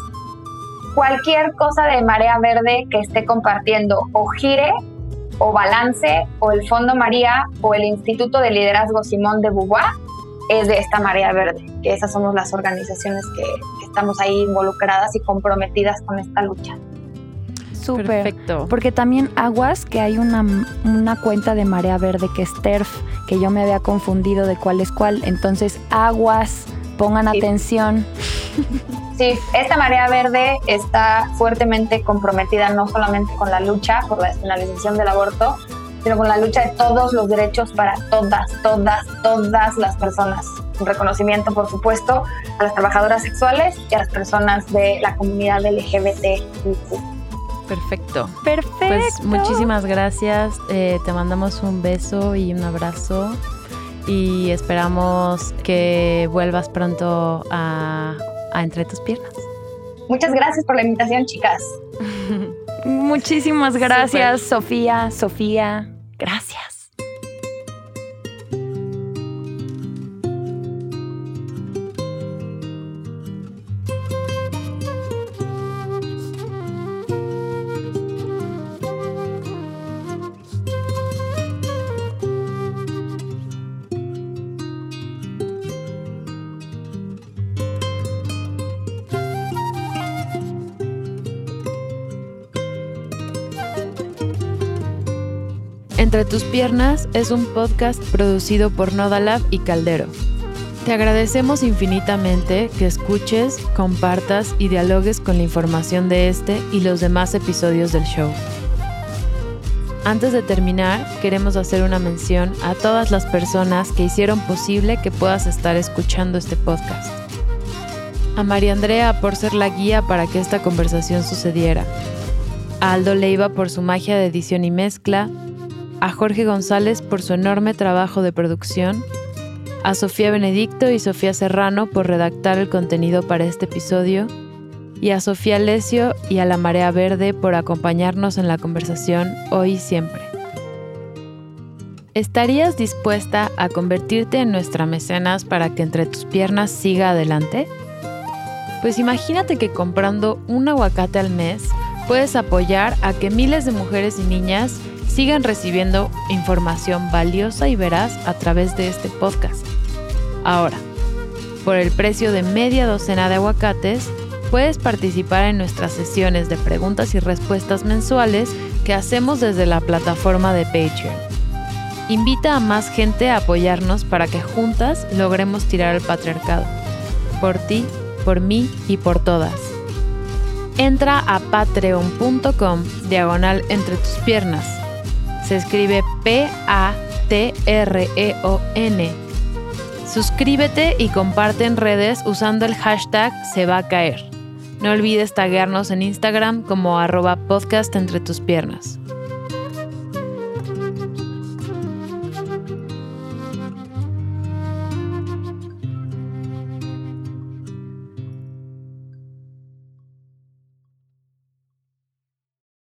cualquier cosa de Marea Verde que esté compartiendo o gire o Balance o el Fondo María o el Instituto de Liderazgo Simón de Beauvoir es de esta Marea Verde, que esas somos las organizaciones que, estamos ahí involucradas y comprometidas con esta lucha. Súper. Perfecto. Porque también aguas que hay una, una cuenta de Marea Verde que es TERF, que yo me había confundido de cuál es cuál. Entonces, aguas, pongan Sí. atención. Sí, esta marea verde está fuertemente comprometida no solamente con la lucha por la despenalización del aborto, sino con la lucha de todos los derechos para todas, todas, todas las personas. Un reconocimiento, por supuesto, a las trabajadoras sexuales y a las personas de la comunidad LGBT. Perfecto. Perfecto. Pues muchísimas gracias. Eh, te mandamos un beso y un abrazo. Y esperamos que vuelvas pronto a, a Entre tus piernas. Muchas gracias por la invitación, chicas. Muchísimas gracias, Sofía, Sofía. Gracias. Entre tus piernas es un podcast producido por Nodalab y Caldero. Te agradecemos infinitamente que escuches, compartas y dialogues con la información de este y los demás episodios del show. Antes de terminar, queremos hacer una mención a todas las personas que hicieron posible que puedas estar escuchando este podcast. A María Andrea por ser la guía para que esta conversación sucediera. A Aldo Leiva por su magia de edición y mezcla. A Jorge González por su enorme trabajo de producción. A Sofía Benedicto y Sofía Serrano por redactar el contenido para este episodio. Y a Sofía Lesio y a la Marea Verde por acompañarnos en la conversación hoy y siempre. ¿Estarías dispuesta a convertirte en nuestra mecenas para que entre tus piernas siga adelante? Pues imagínate que comprando un aguacate al mes puedes apoyar a que miles de mujeres y niñas sigan recibiendo información valiosa y veraz a través de este podcast. Ahora, por el precio de media docena de aguacates, puedes participar en nuestras sesiones de preguntas y respuestas mensuales que hacemos desde la plataforma de Patreon. Invita a más gente a apoyarnos para que juntas logremos tirar al patriarcado. Por ti, por mí y por todas. Entra a patreon.com diagonal entre tus piernas. Se escribe P-A-T-R-E-O-N. Suscríbete y comparte en redes usando el hashtag se va a caer. No olvides taguearnos en Instagram como arroba podcast entre tus piernas.